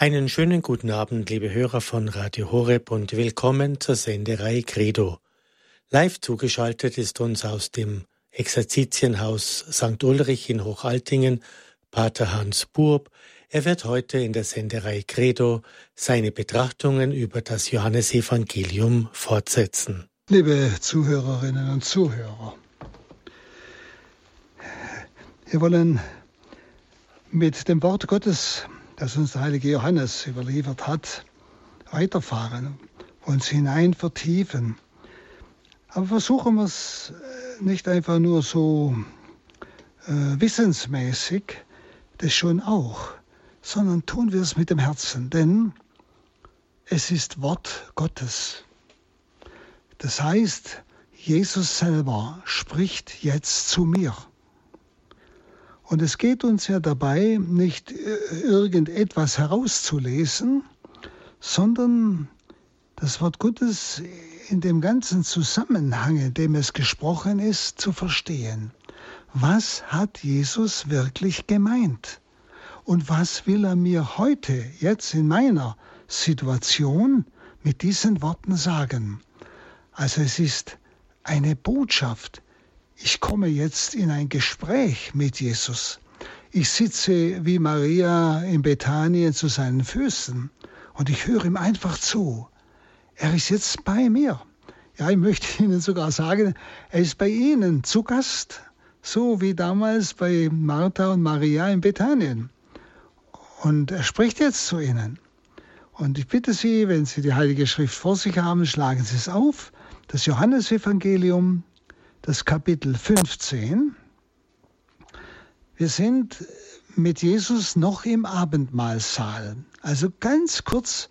Einen schönen guten Abend, liebe Hörer von Radio Horeb und willkommen zur Senderei Credo. Live zugeschaltet ist uns aus dem Exerzitienhaus St. Ulrich in Hochaltingen Pater Hans Burb. Er wird heute in der Senderei Credo seine Betrachtungen über das Johannesevangelium fortsetzen. Liebe Zuhörerinnen und Zuhörer, wir wollen mit dem Wort Gottes das uns der heilige Johannes überliefert hat, weiterfahren, uns hinein vertiefen. Aber versuchen wir es äh, nicht einfach nur so äh, wissensmäßig, das schon auch, sondern tun wir es mit dem Herzen, denn es ist Wort Gottes. Das heißt, Jesus selber spricht jetzt zu mir. Und es geht uns ja dabei, nicht äh, irgendetwas herauszulesen, sondern das Wort Gottes in dem ganzen Zusammenhang, in dem es gesprochen ist, zu verstehen. Was hat Jesus wirklich gemeint? Und was will er mir heute, jetzt in meiner Situation, mit diesen Worten sagen? Also es ist eine Botschaft, ich komme jetzt in ein Gespräch mit Jesus. Ich sitze wie Maria in Bethanien zu seinen Füßen und ich höre ihm einfach zu. Er ist jetzt bei mir. Ja, ich möchte Ihnen sogar sagen, er ist bei Ihnen zu Gast, so wie damals bei Martha und Maria in Bethanien. Und er spricht jetzt zu Ihnen. Und ich bitte Sie, wenn Sie die Heilige Schrift vor sich haben, schlagen Sie es auf. Das Johannesevangelium, das Kapitel 15. Wir sind mit Jesus noch im Abendmahlsaal, also ganz kurz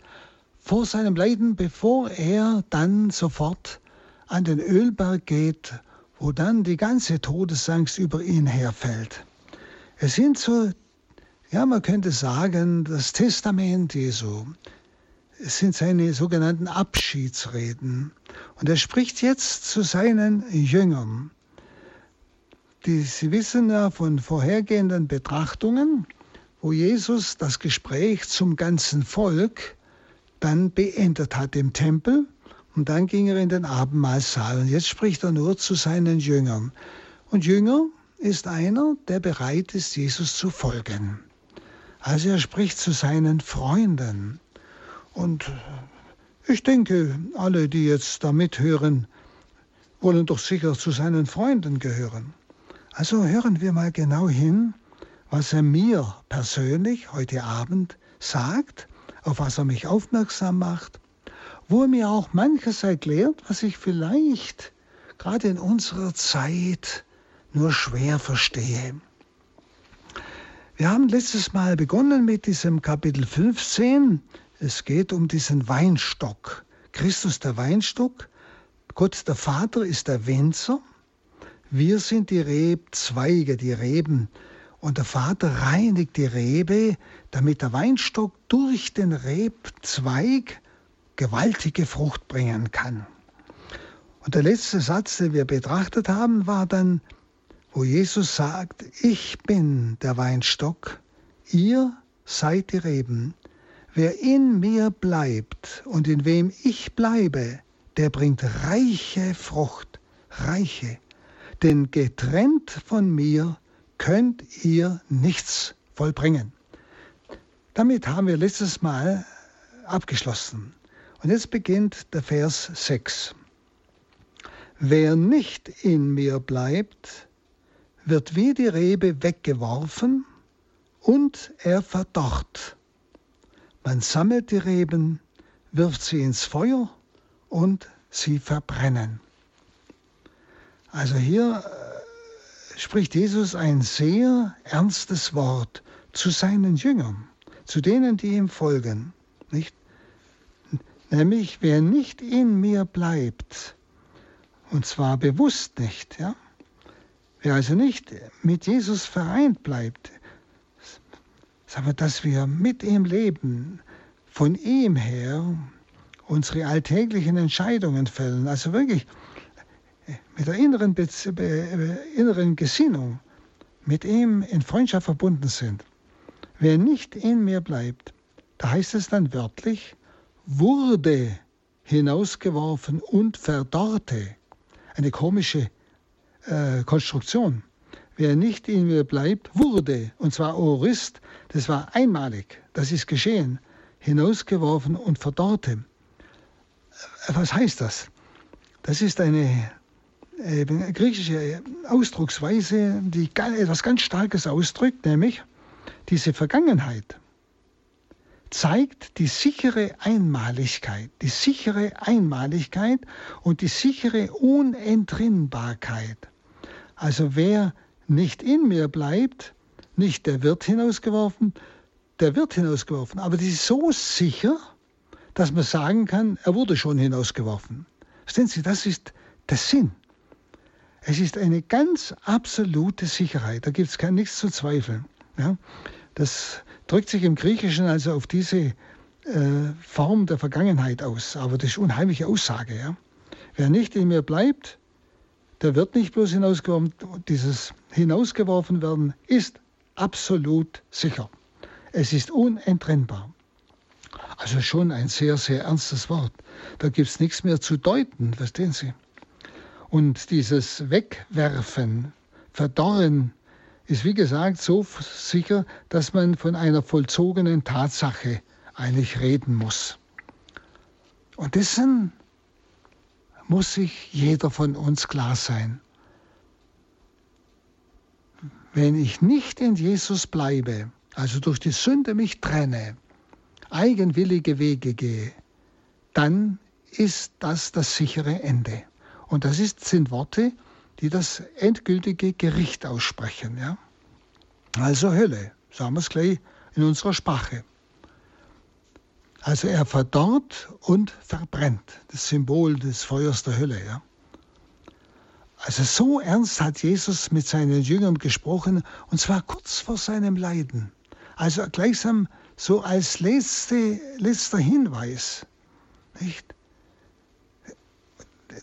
vor seinem Leiden, bevor er dann sofort an den Ölberg geht, wo dann die ganze Todesangst über ihn herfällt. Es sind so, ja, man könnte sagen, das Testament Jesu. Es sind seine sogenannten Abschiedsreden. Und er spricht jetzt zu seinen Jüngern. Die, Sie wissen ja von vorhergehenden Betrachtungen, wo Jesus das Gespräch zum ganzen Volk dann beendet hat im Tempel und dann ging er in den Abendmahlsaal und jetzt spricht er nur zu seinen Jüngern. Und Jünger ist einer, der bereit ist, Jesus zu folgen. Also er spricht zu seinen Freunden. Und ich denke, alle, die jetzt da mithören, wollen doch sicher zu seinen Freunden gehören. Also hören wir mal genau hin, was er mir persönlich heute Abend sagt, auf was er mich aufmerksam macht, wo er mir auch manches erklärt, was ich vielleicht gerade in unserer Zeit nur schwer verstehe. Wir haben letztes Mal begonnen mit diesem Kapitel 15 es geht um diesen Weinstock. Christus der Weinstock, Gott der Vater ist der Winzer, wir sind die Rebzweige, die Reben. Und der Vater reinigt die Rebe, damit der Weinstock durch den Rebzweig gewaltige Frucht bringen kann. Und der letzte Satz, den wir betrachtet haben, war dann, wo Jesus sagt, ich bin der Weinstock, ihr seid die Reben. Wer in mir bleibt und in wem ich bleibe, der bringt reiche Frucht, reiche. Denn getrennt von mir könnt ihr nichts vollbringen. Damit haben wir letztes Mal abgeschlossen. Und jetzt beginnt der Vers 6. Wer nicht in mir bleibt, wird wie die Rebe weggeworfen und er verdorrt. Man sammelt die Reben, wirft sie ins Feuer und sie verbrennen. Also hier äh, spricht Jesus ein sehr ernstes Wort zu seinen Jüngern, zu denen, die ihm folgen. Nicht? Nämlich, wer nicht in mir bleibt, und zwar bewusst nicht, ja? wer also nicht mit Jesus vereint bleibt, wir, dass wir mit ihm leben, von ihm her unsere alltäglichen Entscheidungen fällen. Also wirklich mit der inneren, inneren Gesinnung mit ihm in Freundschaft verbunden sind. Wer nicht in mir bleibt, da heißt es dann wörtlich, wurde hinausgeworfen und verdorrte. Eine komische äh, Konstruktion. Wer nicht in mir bleibt, wurde, und zwar Orist, das war einmalig, das ist geschehen, hinausgeworfen und verdorrte. Äh, was heißt das? Das ist eine äh, griechische Ausdrucksweise, die etwas ganz Starkes ausdrückt, nämlich diese Vergangenheit zeigt die sichere Einmaligkeit, die sichere Einmaligkeit und die sichere Unentrinnbarkeit. Also wer nicht in mir bleibt, nicht der wird hinausgeworfen, der wird hinausgeworfen, aber die ist so sicher, dass man sagen kann, er wurde schon hinausgeworfen. Verstehen Sie, das ist der Sinn. Es ist eine ganz absolute Sicherheit, da gibt es nichts zu zweifeln. Ja? Das drückt sich im Griechischen also auf diese äh, Form der Vergangenheit aus. Aber das ist eine unheimliche Aussage. Ja? Wer nicht in mir bleibt, der wird nicht bloß hinausgeworfen. Dieses hinausgeworfen werden ist absolut sicher. Es ist unentrennbar. Also schon ein sehr, sehr ernstes Wort. Da gibt es nichts mehr zu deuten, verstehen Sie? Und dieses Wegwerfen, Verdorren, ist wie gesagt so sicher, dass man von einer vollzogenen Tatsache eigentlich reden muss. Und dessen muss sich jeder von uns klar sein. Wenn ich nicht in Jesus bleibe, also durch die Sünde mich trenne, eigenwillige Wege gehe, dann ist das das sichere Ende. Und das ist, sind Worte, die das endgültige Gericht aussprechen. Ja? Also Hölle, sagen wir es gleich in unserer Sprache. Also er verdorrt und verbrennt, das Symbol des Feuers der Hölle. Ja? Also so ernst hat Jesus mit seinen Jüngern gesprochen, und zwar kurz vor seinem Leiden. Also gleichsam so als letzte, letzter Hinweis. Nicht?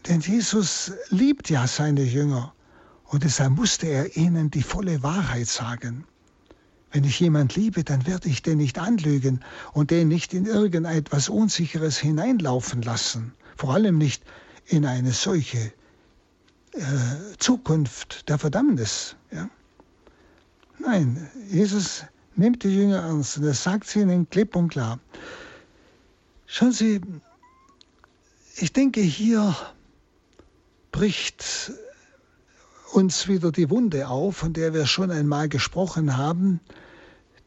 Denn Jesus liebt ja seine Jünger und deshalb musste er ihnen die volle Wahrheit sagen. Wenn ich jemand liebe, dann werde ich den nicht anlügen und den nicht in irgendetwas Unsicheres hineinlaufen lassen. Vor allem nicht in eine solche äh, Zukunft der Verdammnis. Ja? Nein, Jesus nimmt die Jünger ernst und er sagt sie ihnen klipp und klar. Schauen Sie, ich denke, hier bricht uns wieder die Wunde auf, von der wir schon einmal gesprochen haben.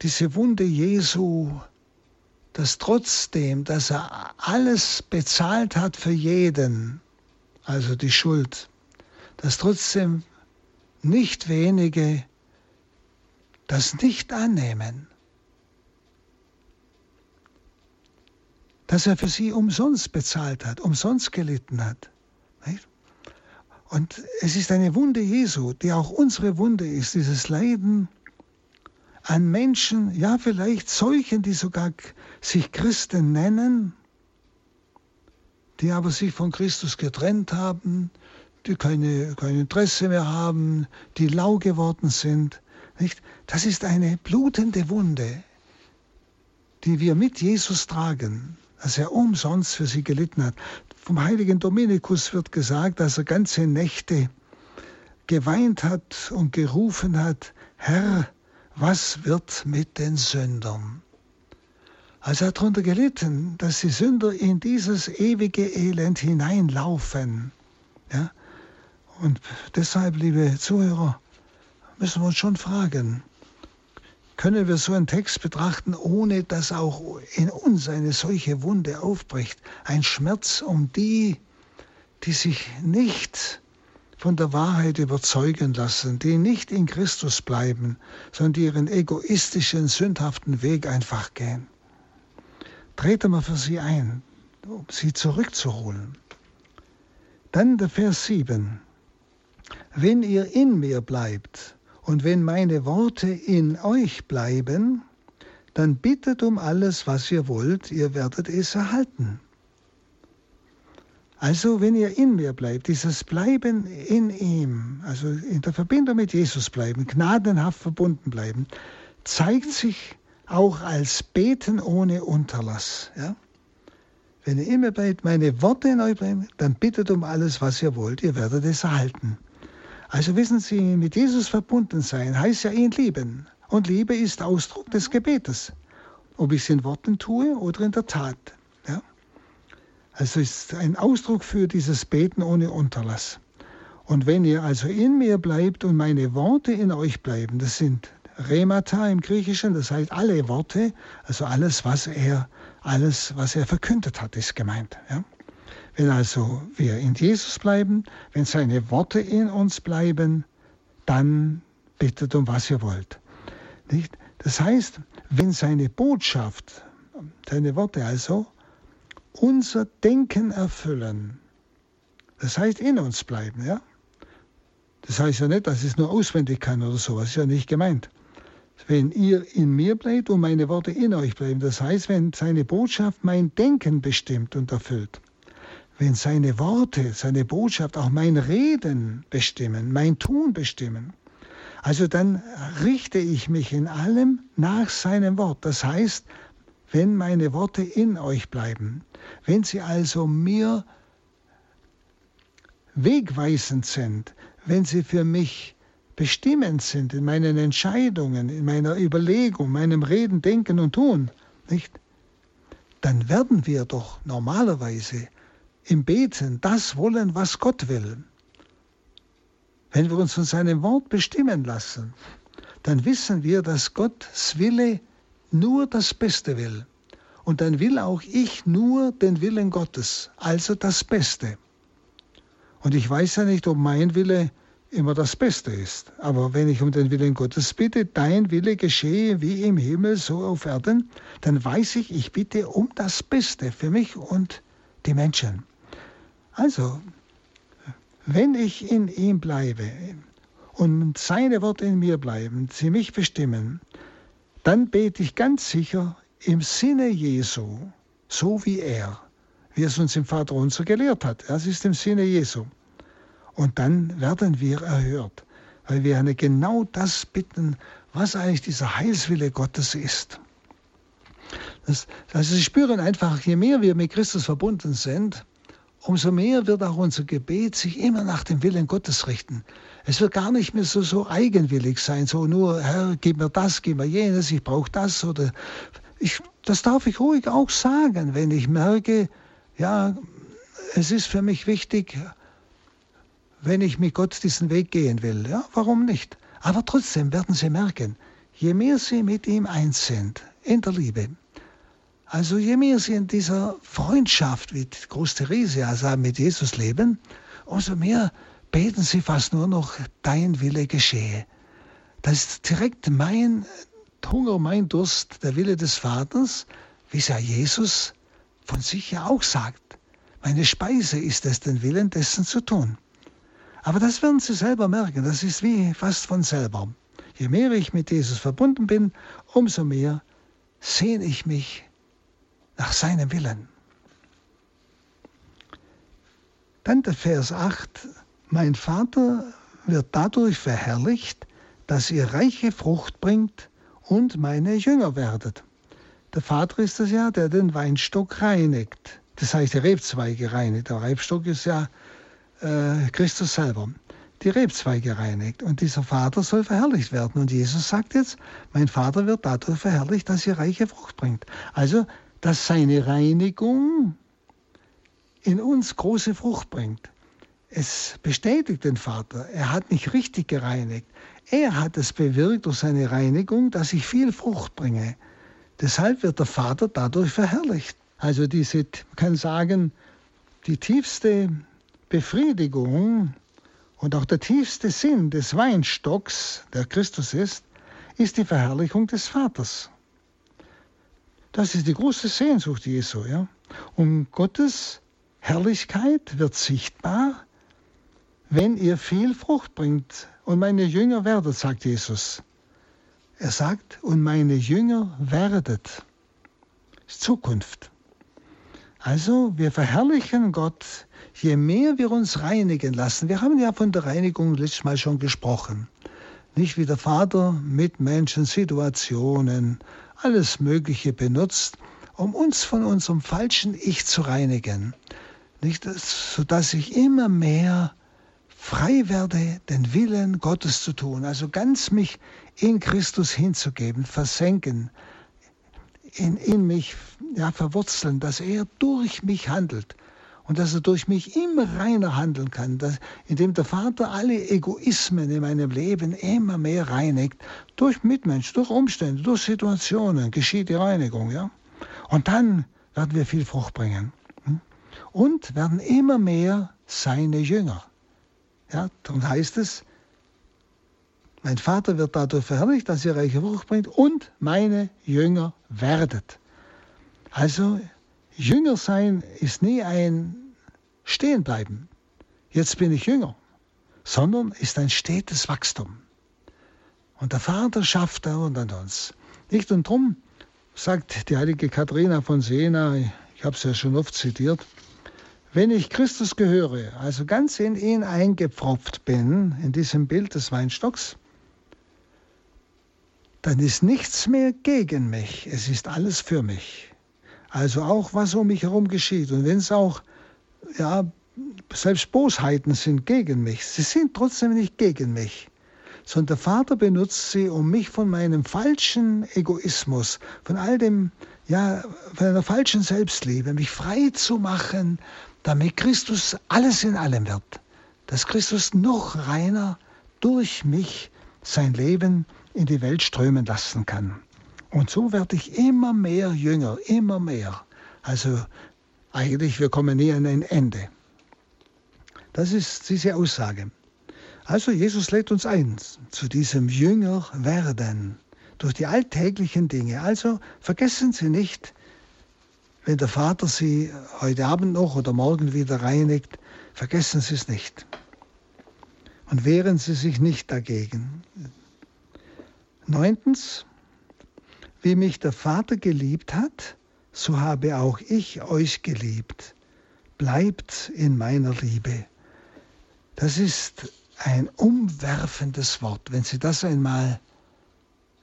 Diese Wunde Jesu, dass trotzdem, dass er alles bezahlt hat für jeden, also die Schuld, dass trotzdem nicht wenige das nicht annehmen. Dass er für sie umsonst bezahlt hat, umsonst gelitten hat. Nicht? Und es ist eine Wunde Jesu, die auch unsere Wunde ist, dieses Leiden an Menschen, ja vielleicht solchen, die sogar sich Christen nennen, die aber sich von Christus getrennt haben, die keine, kein Interesse mehr haben, die lau geworden sind. Nicht? Das ist eine blutende Wunde, die wir mit Jesus tragen, dass er umsonst für sie gelitten hat. Vom heiligen Dominikus wird gesagt, dass er ganze Nächte geweint hat und gerufen hat, Herr, was wird mit den Sündern? Also er hat darunter gelitten, dass die Sünder in dieses ewige Elend hineinlaufen. Ja? Und deshalb, liebe Zuhörer, müssen wir uns schon fragen, können wir so einen Text betrachten, ohne dass auch in uns eine solche Wunde aufbricht. Ein Schmerz um die, die sich nicht von der Wahrheit überzeugen lassen, die nicht in Christus bleiben, sondern die ihren egoistischen, sündhaften Weg einfach gehen. Trete mal für sie ein, um sie zurückzuholen. Dann der Vers 7. Wenn ihr in mir bleibt und wenn meine Worte in euch bleiben, dann bittet um alles, was ihr wollt, ihr werdet es erhalten. Also wenn ihr in mir bleibt, dieses Bleiben in ihm, also in der Verbindung mit Jesus bleiben, gnadenhaft verbunden bleiben, zeigt sich auch als Beten ohne Unterlass. Ja? Wenn ihr immer bleibt, meine Worte in euch bleiben, dann bittet um alles, was ihr wollt, ihr werdet es erhalten. Also wissen Sie, mit Jesus verbunden sein heißt ja ihn lieben. Und Liebe ist Ausdruck des Gebetes. Ob ich es in Worten tue oder in der Tat. Also ist ein Ausdruck für dieses Beten ohne Unterlass. Und wenn ihr also in mir bleibt und meine Worte in euch bleiben, das sind Remata im Griechischen, das heißt alle Worte, also alles, was er, alles, was er verkündet hat, ist gemeint. Ja? Wenn also wir in Jesus bleiben, wenn seine Worte in uns bleiben, dann bittet um was ihr wollt. Nicht? Das heißt, wenn seine Botschaft, seine Worte also, unser Denken erfüllen, das heißt in uns bleiben, ja? Das heißt ja nicht, dass ich es nur auswendig kann oder so, das ist ja nicht gemeint. Wenn ihr in mir bleibt und meine Worte in euch bleiben, das heißt, wenn seine Botschaft mein Denken bestimmt und erfüllt, wenn seine Worte, seine Botschaft auch mein Reden bestimmen, mein Tun bestimmen, also dann richte ich mich in allem nach seinem Wort. Das heißt, wenn meine Worte in euch bleiben, wenn sie also mir wegweisend sind, wenn sie für mich bestimmend sind in meinen Entscheidungen, in meiner Überlegung, meinem Reden, Denken und Tun, nicht? Dann werden wir doch normalerweise im Beten das wollen, was Gott will. Wenn wir uns von seinem Wort bestimmen lassen, dann wissen wir, dass Gottes Wille nur das Beste will. Und dann will auch ich nur den Willen Gottes, also das Beste. Und ich weiß ja nicht, ob mein Wille immer das Beste ist. Aber wenn ich um den Willen Gottes bitte, dein Wille geschehe wie im Himmel, so auf Erden, dann weiß ich, ich bitte um das Beste für mich und die Menschen. Also, wenn ich in ihm bleibe und seine Worte in mir bleiben, sie mich bestimmen, dann bete ich ganz sicher im Sinne Jesu, so wie er, wie es uns im Vater unser gelehrt hat. Das ist im Sinne Jesu. Und dann werden wir erhört, weil wir genau das bitten, was eigentlich dieser Heilswille Gottes ist. Das, also Sie spüren einfach, je mehr wir mit Christus verbunden sind, umso mehr wird auch unser Gebet sich immer nach dem Willen Gottes richten. Es wird gar nicht mehr so, so eigenwillig sein, so nur, Herr, gib mir das, gib mir jenes, ich brauche das oder ich, das darf ich ruhig auch sagen, wenn ich merke, ja, es ist für mich wichtig, wenn ich mit Gott diesen Weg gehen will. Ja, warum nicht? Aber trotzdem werden Sie merken, je mehr Sie mit ihm eins sind, in der Liebe, also je mehr sie in dieser Freundschaft, wie Groß Theresia sagt, mit Jesus leben, umso mehr beten sie fast nur noch, dein Wille geschehe. Das ist direkt mein Hunger, mein Durst, der Wille des Vaters, wie es ja Jesus von sich ja auch sagt. Meine Speise ist es, den Willen dessen zu tun. Aber das werden Sie selber merken, das ist wie fast von selber. Je mehr ich mit Jesus verbunden bin, umso mehr sehne ich mich nach seinem Willen. Dann der Vers 8, mein Vater wird dadurch verherrlicht, dass ihr reiche Frucht bringt und meine Jünger werdet. Der Vater ist es ja, der den Weinstock reinigt. Das heißt, die Rebzweige reinigt. Der Rebstock ist ja äh, Christus selber. Die Rebzweige reinigt. Und dieser Vater soll verherrlicht werden. Und Jesus sagt jetzt, mein Vater wird dadurch verherrlicht, dass ihr reiche Frucht bringt. Also dass seine Reinigung in uns große Frucht bringt. Es bestätigt den Vater, er hat mich richtig gereinigt. Er hat es bewirkt durch seine Reinigung, dass ich viel Frucht bringe. Deshalb wird der Vater dadurch verherrlicht. Also diese, man kann sagen, die tiefste Befriedigung und auch der tiefste Sinn des Weinstocks, der Christus ist, ist die Verherrlichung des Vaters. Das ist die große Sehnsucht Jesu. Ja? Und Gottes Herrlichkeit wird sichtbar, wenn ihr viel Frucht bringt und meine Jünger werdet, sagt Jesus. Er sagt, und meine Jünger werdet. Das ist Zukunft. Also wir verherrlichen Gott, je mehr wir uns reinigen lassen. Wir haben ja von der Reinigung letztes Mal schon gesprochen. Nicht wie der Vater mit Menschen, Situationen, alles Mögliche benutzt, um uns von unserem falschen Ich zu reinigen. Nicht, sodass ich immer mehr frei werde, den Willen Gottes zu tun, also ganz mich in Christus hinzugeben, versenken, in, in mich ja, verwurzeln, dass er durch mich handelt und dass er durch mich immer reiner handeln kann, dass, indem der Vater alle Egoismen in meinem Leben immer mehr reinigt, durch Mitmenschen, durch Umstände, durch Situationen geschieht die Reinigung. Ja? Und dann werden wir viel Frucht bringen hm? und werden immer mehr seine Jünger. Ja, darum heißt es, mein Vater wird dadurch verherrlicht, dass ihr reiche Frucht bringt und meine Jünger werdet. Also Jünger sein ist nie ein Stehenbleiben. Jetzt bin ich Jünger, sondern ist ein stetes Wachstum. Und der Vater schafft da und an uns. Nicht und drum sagt die heilige Katharina von Siena, ich habe es ja schon oft zitiert, wenn ich Christus gehöre, also ganz in ihn eingepfropft bin, in diesem Bild des Weinstocks, dann ist nichts mehr gegen mich, es ist alles für mich. Also auch was um mich herum geschieht. Und wenn es auch, ja, selbst Bosheiten sind gegen mich, sie sind trotzdem nicht gegen mich, sondern der Vater benutzt sie, um mich von meinem falschen Egoismus, von all dem, ja, von einer falschen Selbstliebe, mich frei zu machen damit Christus alles in allem wird, dass Christus noch reiner durch mich sein Leben in die Welt strömen lassen kann. Und so werde ich immer mehr Jünger, immer mehr. Also eigentlich, wir kommen nie an ein Ende. Das ist diese Aussage. Also Jesus lädt uns ein zu diesem Jünger werden durch die alltäglichen Dinge. Also vergessen Sie nicht, wenn der Vater Sie heute Abend noch oder morgen wieder reinigt, vergessen Sie es nicht. Und wehren Sie sich nicht dagegen. Neuntens, wie mich der Vater geliebt hat, so habe auch ich euch geliebt. Bleibt in meiner Liebe. Das ist ein umwerfendes Wort, wenn Sie das einmal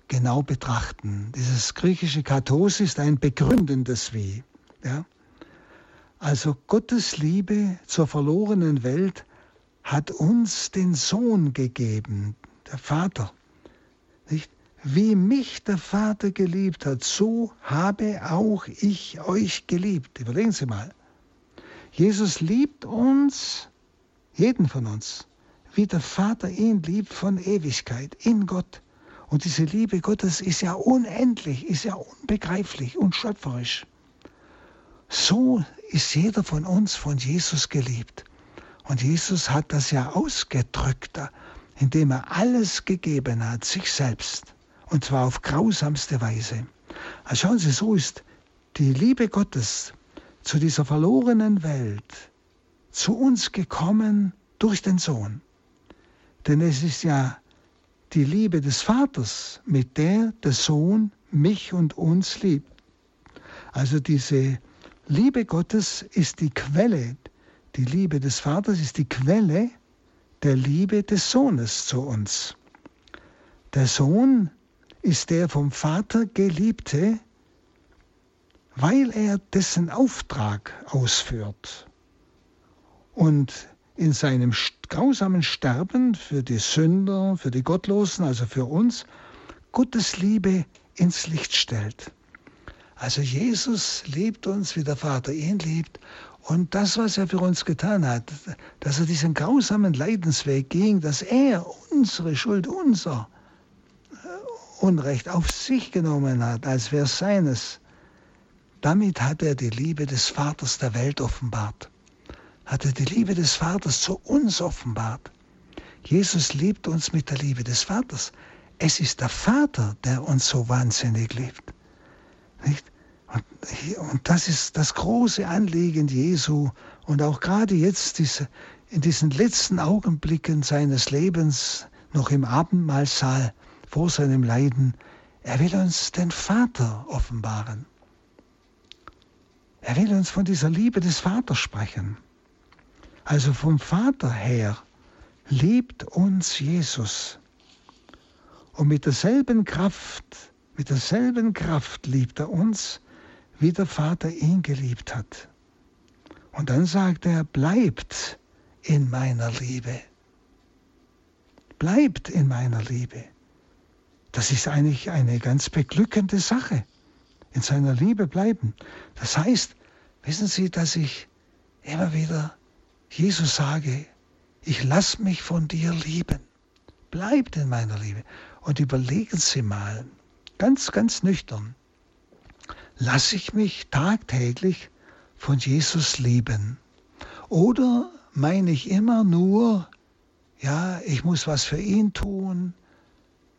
genau betrachten. Dieses griechische Kathos ist ein begründendes Wie. Ja? Also Gottes Liebe zur verlorenen Welt hat uns den Sohn gegeben, der Vater. Nicht? Wie mich der Vater geliebt hat, so habe auch ich euch geliebt. Überlegen Sie mal. Jesus liebt uns, jeden von uns, wie der Vater ihn liebt von Ewigkeit in Gott. Und diese Liebe Gottes ist ja unendlich, ist ja unbegreiflich und schöpferisch. So ist jeder von uns von Jesus geliebt. Und Jesus hat das ja ausgedrückt, indem er alles gegeben hat, sich selbst. Und zwar auf grausamste Weise. Also schauen Sie, so ist die Liebe Gottes zu dieser verlorenen Welt zu uns gekommen durch den Sohn. Denn es ist ja die Liebe des Vaters, mit der der Sohn mich und uns liebt. Also diese Liebe Gottes ist die Quelle, die Liebe des Vaters ist die Quelle der Liebe des Sohnes zu uns. Der Sohn ist der vom Vater geliebte, weil er dessen Auftrag ausführt und in seinem grausamen Sterben für die Sünder, für die Gottlosen, also für uns, Gottes Liebe ins Licht stellt. Also Jesus liebt uns, wie der Vater ihn liebt. Und das, was er für uns getan hat, dass er diesen grausamen Leidensweg ging, dass er unsere Schuld, unser äh, Unrecht auf sich genommen hat, als wäre es seines, damit hat er die Liebe des Vaters der Welt offenbart. Hat er die Liebe des Vaters zu uns offenbart. Jesus liebt uns mit der Liebe des Vaters. Es ist der Vater, der uns so wahnsinnig liebt. Nicht? Und das ist das große Anliegen Jesu. Und auch gerade jetzt diese, in diesen letzten Augenblicken seines Lebens, noch im Abendmahlsaal vor seinem Leiden, er will uns den Vater offenbaren. Er will uns von dieser Liebe des Vaters sprechen. Also vom Vater her liebt uns Jesus. Und mit derselben Kraft, Mit derselben Kraft liebt er uns, wie der Vater ihn geliebt hat. Und dann sagt er, bleibt in meiner Liebe. Bleibt in meiner Liebe. Das ist eigentlich eine ganz beglückende Sache. In seiner Liebe bleiben. Das heißt, wissen Sie, dass ich immer wieder Jesus sage, ich lass mich von dir lieben. Bleibt in meiner Liebe. Und überlegen Sie mal, ganz, ganz nüchtern, lasse ich mich tagtäglich von Jesus lieben? Oder meine ich immer nur, ja, ich muss was für ihn tun,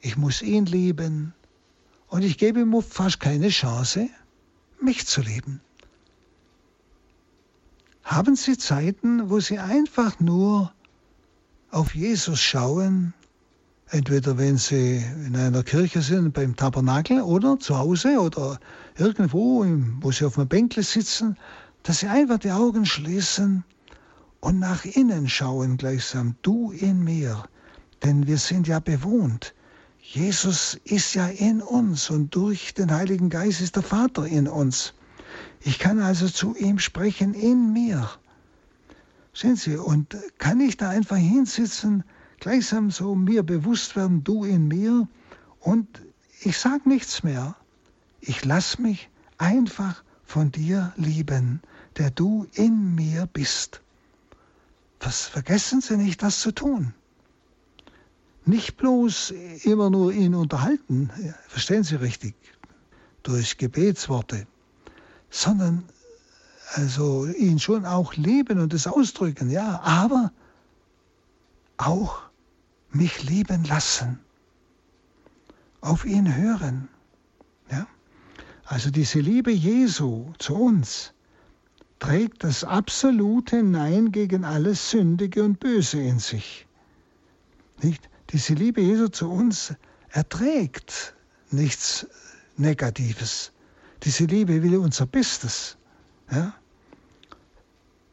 ich muss ihn lieben und ich gebe ihm fast keine Chance, mich zu lieben. Haben Sie Zeiten, wo Sie einfach nur auf Jesus schauen, entweder wenn Sie in einer Kirche sind, beim Tabernakel oder zu Hause oder irgendwo, wo Sie auf einem Bänkle sitzen, dass Sie einfach die Augen schließen und nach innen schauen gleichsam, du in mir, denn wir sind ja bewohnt. Jesus ist ja in uns und durch den Heiligen Geist ist der Vater in uns. Ich kann also zu ihm sprechen in mir. Sehen Sie, und kann ich da einfach hinsitzen, gleichsam so mir bewusst werden, du in mir, und ich sage nichts mehr. Ich lass mich einfach von dir lieben, der du in mir bist. Was vergessen Sie nicht, das zu tun. Nicht bloß immer nur ihn unterhalten, verstehen Sie richtig, durch Gebetsworte, sondern also ihn schon auch lieben und es ausdrücken, ja, aber auch mich lieben lassen, auf ihn hören. Ja? Also diese Liebe Jesu zu uns, trägt das absolute Nein gegen alles Sündige und Böse in sich. Nicht? Diese Liebe Jesu zu uns erträgt nichts Negatives. Diese Liebe will unser Bestes. Ja?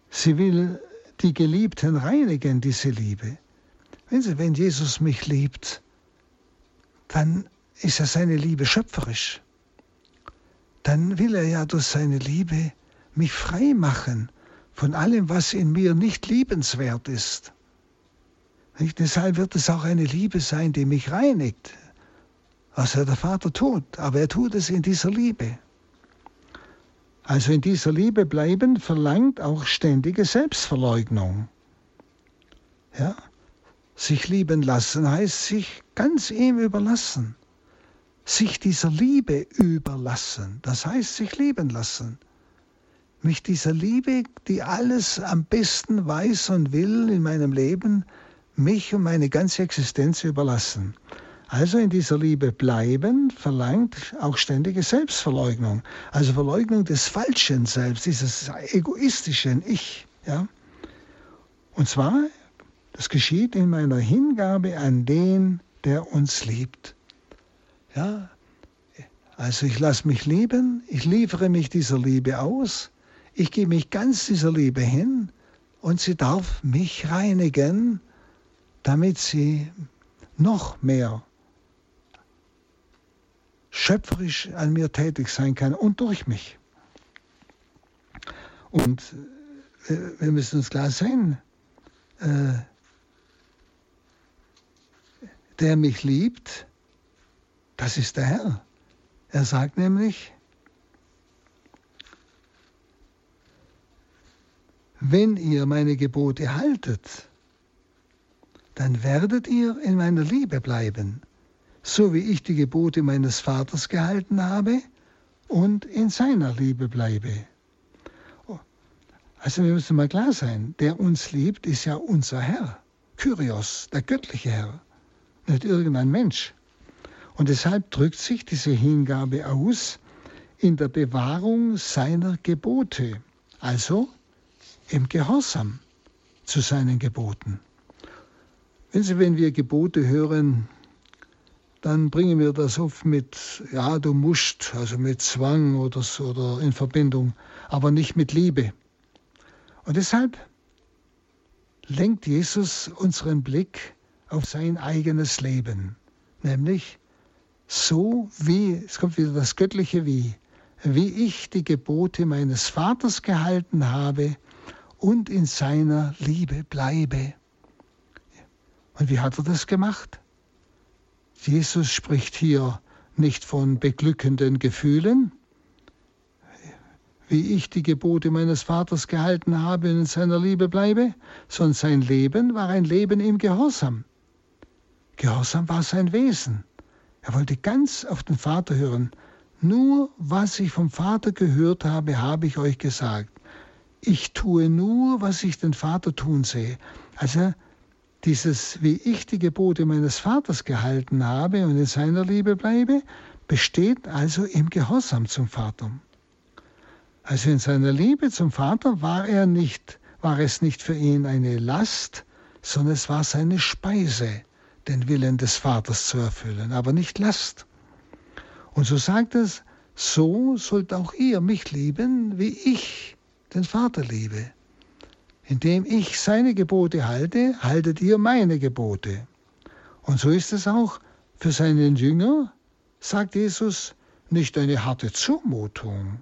Sie will die Geliebten reinigen, diese Liebe. Wenn, Sie, wenn Jesus mich liebt, dann ist ja seine Liebe schöpferisch. Dann will er ja durch seine Liebe mich frei machen von allem, was in mir nicht liebenswert ist. Nicht? Deshalb wird es auch eine Liebe sein, die mich reinigt, was er der Vater tut. Aber er tut es in dieser Liebe. Also in dieser Liebe bleiben verlangt auch ständige Selbstverleugnung. Ja? Sich lieben lassen heißt sich ganz ihm überlassen. Sich dieser Liebe überlassen, das heißt sich lieben lassen mich dieser Liebe, die alles am besten weiß und will in meinem Leben, mich und meine ganze Existenz überlassen. Also in dieser Liebe bleiben verlangt auch ständige Selbstverleugnung, also Verleugnung des falschen Selbst, dieses egoistischen Ich. Ja? Und zwar, das geschieht in meiner Hingabe an den, der uns liebt. Ja? Also ich lasse mich lieben, ich liefere mich dieser Liebe aus ich gebe mich ganz dieser Liebe hin und sie darf mich reinigen, damit sie noch mehr schöpferisch an mir tätig sein kann und durch mich. Und äh, wir müssen uns klar sein, äh, der mich liebt, das ist der Herr. Er sagt nämlich, wenn ihr meine Gebote haltet, dann werdet ihr in meiner Liebe bleiben, so wie ich die Gebote meines Vaters gehalten habe und in seiner Liebe bleibe. Oh, also wir müssen mal klar sein, der uns liebt, ist ja unser Herr, Kyrios, der göttliche Herr, nicht irgendein Mensch. Und deshalb drückt sich diese Hingabe aus in der Bewahrung seiner Gebote, also im Gehorsam zu seinen Geboten. Wenn Sie, wenn wir Gebote hören, dann bringen wir das oft mit, ja, du musst, also mit Zwang oder, oder in Verbindung, aber nicht mit Liebe. Und deshalb lenkt Jesus unseren Blick auf sein eigenes Leben, nämlich so wie, es kommt wieder das göttliche Wie, wie ich die Gebote meines Vaters gehalten habe und in seiner Liebe bleibe. Und wie hat er das gemacht? Jesus spricht hier nicht von beglückenden Gefühlen, wie ich die Gebote meines Vaters gehalten habe und in seiner Liebe bleibe, sondern sein Leben war ein Leben im Gehorsam. Gehorsam war sein Wesen. Er wollte ganz auf den Vater hören. Nur was ich vom Vater gehört habe, habe ich euch gesagt. Ich tue nur, was ich den Vater tun sehe. Also dieses, wie ich die Gebote meines Vaters gehalten habe und in seiner Liebe bleibe, besteht also im Gehorsam zum Vater. Also in seiner Liebe zum Vater war er nicht, war es nicht für ihn eine Last, sondern es war seine Speise, den Willen des Vaters zu erfüllen, aber nicht Last. Und so sagt es, so sollt auch ihr mich lieben, wie ich den Vater liebe. Indem ich seine Gebote halte, haltet ihr meine Gebote. Und so ist es auch für seinen Jünger, sagt Jesus, nicht eine harte Zumutung,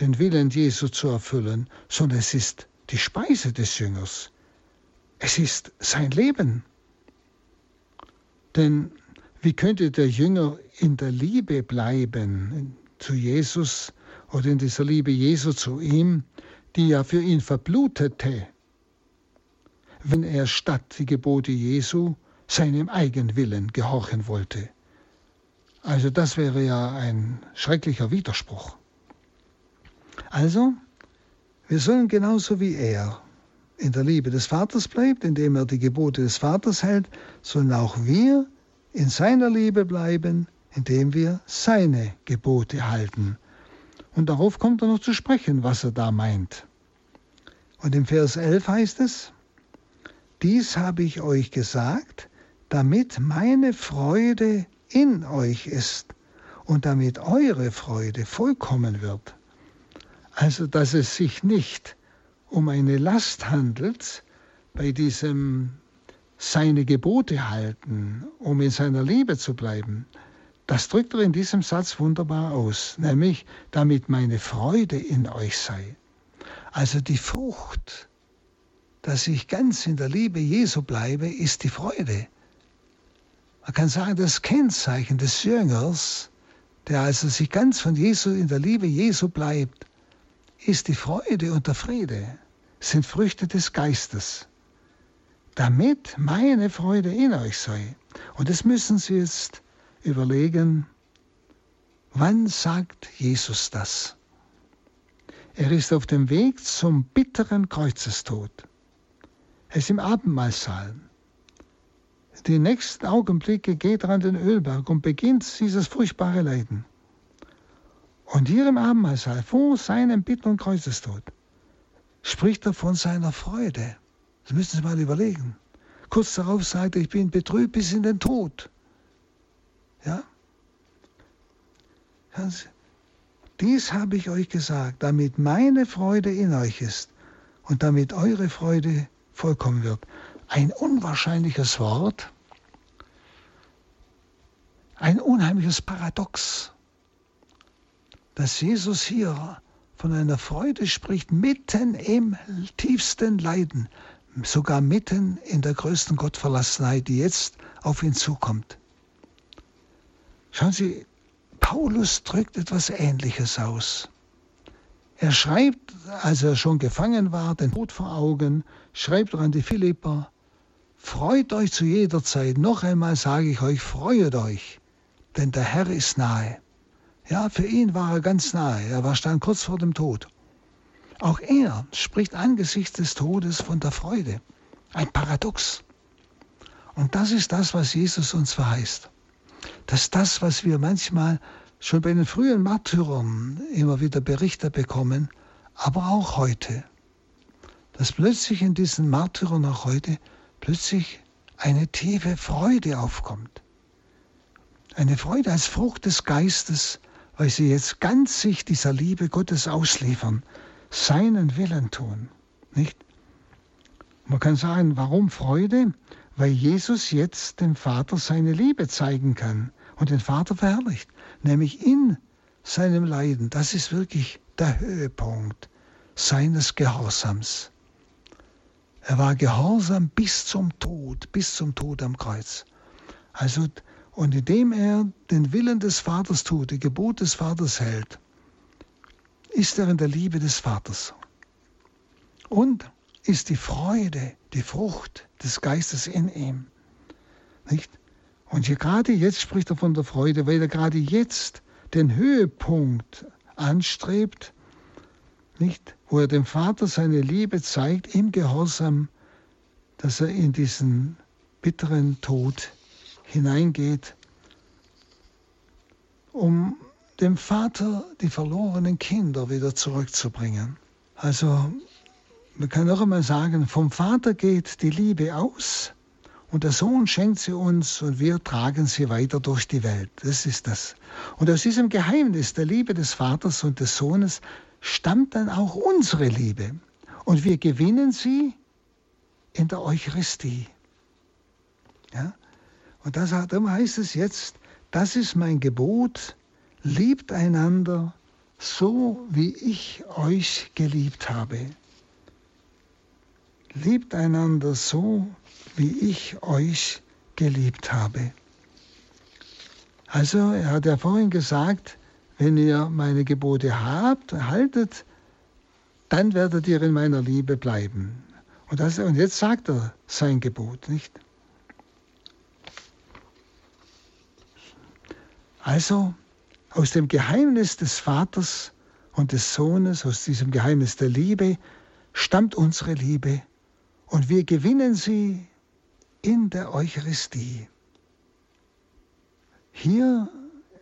den Willen Jesu zu erfüllen, sondern es ist die Speise des Jüngers. Es ist sein Leben. Denn wie könnte der Jünger in der Liebe bleiben zu Jesus oder in dieser Liebe Jesu zu ihm, die ja für ihn verblutete, wenn er statt die Gebote Jesu seinem Eigenwillen gehorchen wollte? Also das wäre ja ein schrecklicher Widerspruch. Also, wir sollen genauso wie er in der Liebe des Vaters bleibt, indem er die Gebote des Vaters hält, sollen auch wir in seiner Liebe bleiben, indem wir seine Gebote halten. Und darauf kommt er noch zu sprechen, was er da meint. Und im Vers 11 heißt es, dies habe ich euch gesagt, damit meine Freude in euch ist und damit eure Freude vollkommen wird. Also, dass es sich nicht um eine Last handelt, bei diesem seine Gebote halten, um in seiner Liebe zu bleiben, das drückt er in diesem Satz wunderbar aus, nämlich damit meine Freude in euch sei. Also die Frucht, dass ich ganz in der Liebe Jesu bleibe, ist die Freude. Man kann sagen, das Kennzeichen des Jüngers, der also sich ganz von Jesu in der Liebe Jesu bleibt, ist die Freude und der Friede, sind Früchte des Geistes, damit meine Freude in euch sei. Und das müssen Sie jetzt überlegen, wann sagt Jesus das? Er ist auf dem Weg zum bitteren Kreuzestod. Er ist im Abendmahlsaal. Die nächsten Augenblicke geht er an den Ölberg und beginnt dieses furchtbare Leiden. Und hier im Abendmahlsaal, vor seinem bitteren Kreuzestod, spricht er von seiner Freude. Das müssen Sie mal überlegen. Kurz darauf sagt er, ich bin betrübt bis in den Tod. Ja? Dies habe ich euch gesagt, damit meine Freude in euch ist und damit eure Freude vollkommen wird. Ein unwahrscheinliches Wort, ein unheimliches Paradox dass Jesus hier von einer Freude spricht, mitten im tiefsten Leiden, sogar mitten in der größten Gottverlassenheit, die jetzt auf ihn zukommt. Schauen Sie, Paulus drückt etwas Ähnliches aus. Er schreibt, als er schon gefangen war, den Tod vor Augen, schreibt er an die Philipper, Freut euch zu jeder Zeit, noch einmal sage ich euch, freuet euch, denn der Herr ist nahe. Ja, für ihn war er ganz nahe. Er war stand kurz vor dem Tod. Auch er spricht angesichts des Todes von der Freude. Ein Paradox. Und das ist das, was Jesus uns verheißt. Das ist das, was wir manchmal schon bei den frühen Märtyrern immer wieder Berichte bekommen, aber auch heute. Dass plötzlich in diesen Märtyrern auch heute plötzlich eine tiefe Freude aufkommt. Eine Freude als Frucht des Geistes, weil sie jetzt ganz sich dieser Liebe Gottes ausliefern, seinen Willen tun. Nicht? Man kann sagen, warum Freude? Weil Jesus jetzt dem Vater seine Liebe zeigen kann und den Vater verherrlicht, nämlich in seinem Leiden. Das ist wirklich der Höhepunkt seines Gehorsams. Er war gehorsam bis zum Tod, bis zum Tod am Kreuz. Also, und indem er den Willen des Vaters tut, die Gebot des Vaters hält, ist er in der Liebe des Vaters. Und ist die Freude, die Frucht des Geistes in ihm. Nicht? Und hier gerade jetzt spricht er von der Freude, weil er gerade jetzt den Höhepunkt anstrebt, nicht? wo er dem Vater seine Liebe zeigt im Gehorsam, dass er in diesen bitteren Tod hineingeht, um dem Vater die verlorenen Kinder wieder zurückzubringen. Also man kann noch einmal sagen, vom Vater geht die Liebe aus und der Sohn schenkt sie uns und wir tragen sie weiter durch die Welt. Das ist das. Und aus diesem Geheimnis der Liebe des Vaters und des Sohnes stammt dann auch unsere Liebe. Und wir gewinnen sie in der Eucharistie. Ja? Und das, darum heißt es jetzt, das ist mein Gebot, liebt einander so, wie ich euch geliebt habe. Liebt einander so, wie ich euch geliebt habe. Also, er hat ja vorhin gesagt, wenn ihr meine Gebote habt, haltet, dann werdet ihr in meiner Liebe bleiben. Und, das, und jetzt sagt er sein Gebot, nicht? Also, aus dem Geheimnis des Vaters und des Sohnes, aus diesem Geheimnis der Liebe, stammt unsere Liebe und wir gewinnen sie in der Eucharistie. Hier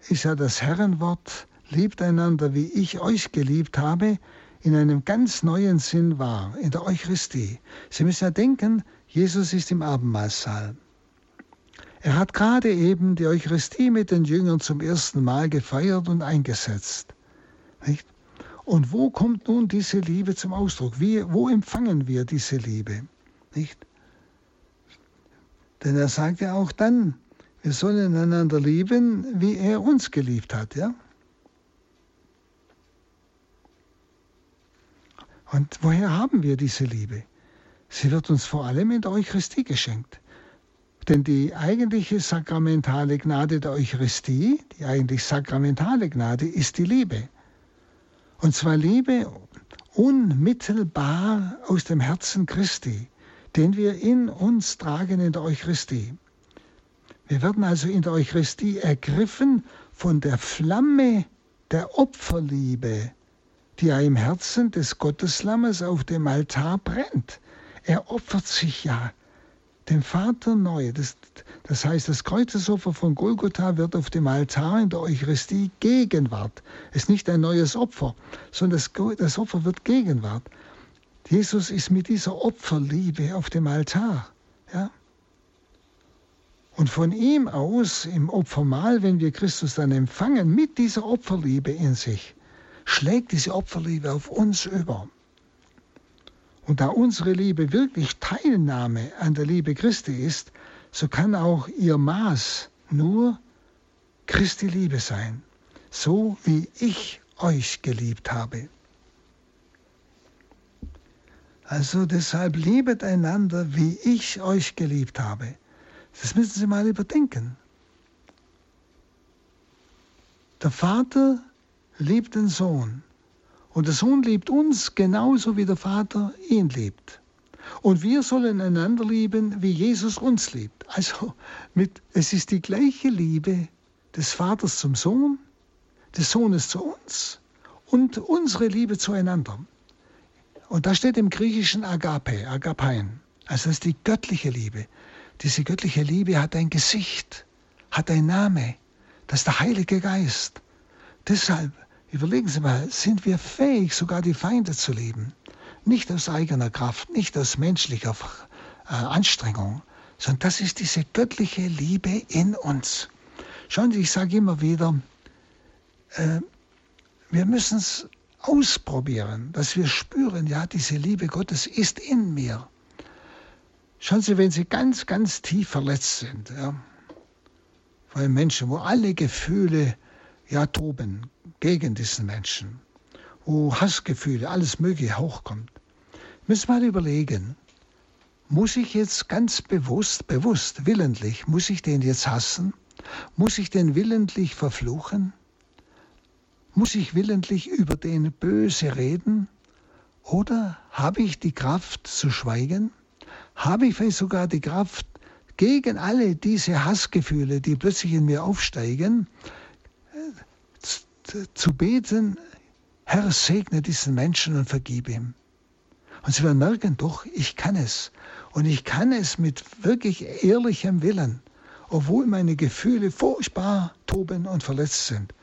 ist ja das Herrenwort, liebt einander, wie ich euch geliebt habe, in einem ganz neuen Sinn wahr, in der Eucharistie. Sie müssen ja denken, Jesus ist im Abendmahlsaal. Er hat gerade eben die Eucharistie mit den Jüngern zum ersten Mal gefeiert und eingesetzt. Nicht? Und wo kommt nun diese Liebe zum Ausdruck? Wie, wo empfangen wir diese Liebe? Nicht? Denn er sagt ja auch dann, wir sollen einander lieben, wie er uns geliebt hat. Ja? Und woher haben wir diese Liebe? Sie wird uns vor allem in der Eucharistie geschenkt. Denn die eigentliche sakramentale Gnade der Eucharistie, die eigentlich sakramentale Gnade, ist die Liebe. Und zwar Liebe unmittelbar aus dem Herzen Christi den wir in uns tragen in der Eucharistie. Wir werden also in der Eucharistie ergriffen von der Flamme der Opferliebe, die ja im Herzen des Gotteslammes auf dem Altar brennt. Er opfert sich ja dem Vater neu. Das, das heißt, das Kreuzesopfer von Golgotha wird auf dem Altar in der Eucharistie Gegenwart. Es ist nicht ein neues Opfer, sondern das, das Opfer wird Gegenwart. Jesus ist mit dieser Opferliebe auf dem Altar. Ja? Und von ihm aus, im Opfermahl, wenn wir Christus dann empfangen, mit dieser Opferliebe in sich, schlägt diese Opferliebe auf uns über. Und da unsere Liebe wirklich Teilnahme an der Liebe Christi ist, so kann auch ihr Maß nur Christi Liebe sein, so wie ich euch geliebt habe. Also deshalb liebet einander, wie ich euch geliebt habe. Das müssen Sie mal überdenken. Der Vater liebt den Sohn und der Sohn liebt uns genauso wie der Vater ihn liebt. Und wir sollen einander lieben, wie Jesus uns liebt. Also mit, es ist die gleiche Liebe des Vaters zum Sohn, des Sohnes zu uns und unsere Liebe zueinander. Und da steht im Griechischen Agape, Agapein. Also das ist die göttliche Liebe. Diese göttliche Liebe hat ein Gesicht, hat einen Name. Das ist der Heilige Geist. Deshalb, überlegen Sie mal, sind wir fähig, sogar die Feinde zu lieben. Nicht aus eigener Kraft, nicht aus menschlicher äh, Anstrengung, sondern das ist diese göttliche Liebe in uns. Schauen Sie, ich sage immer wieder, äh, wir müssen es ausprobieren, dass wir spüren, ja, diese Liebe Gottes ist in mir. Schauen Sie, wenn Sie ganz, ganz tief verletzt sind, ja, vor einem Menschen, wo alle Gefühle ja toben gegen diesen Menschen, wo Hassgefühle, alles Mögliche hochkommt. Müssen wir überlegen, muss ich jetzt ganz bewusst, bewusst, willentlich, muss ich den jetzt hassen? Muss ich den willentlich verfluchen? Muss ich willentlich über den böse reden? Oder habe ich die Kraft zu schweigen? Habe ich vielleicht sogar die Kraft, gegen alle diese Hassgefühle, die plötzlich in mir aufsteigen, zu beten, Herr, segne diesen Menschen und vergib ihm. Und sie werden merken, doch, ich kann es. Und ich kann es mit wirklich ehrlichem Willen, obwohl meine Gefühle furchtbar toben und verletzt sind.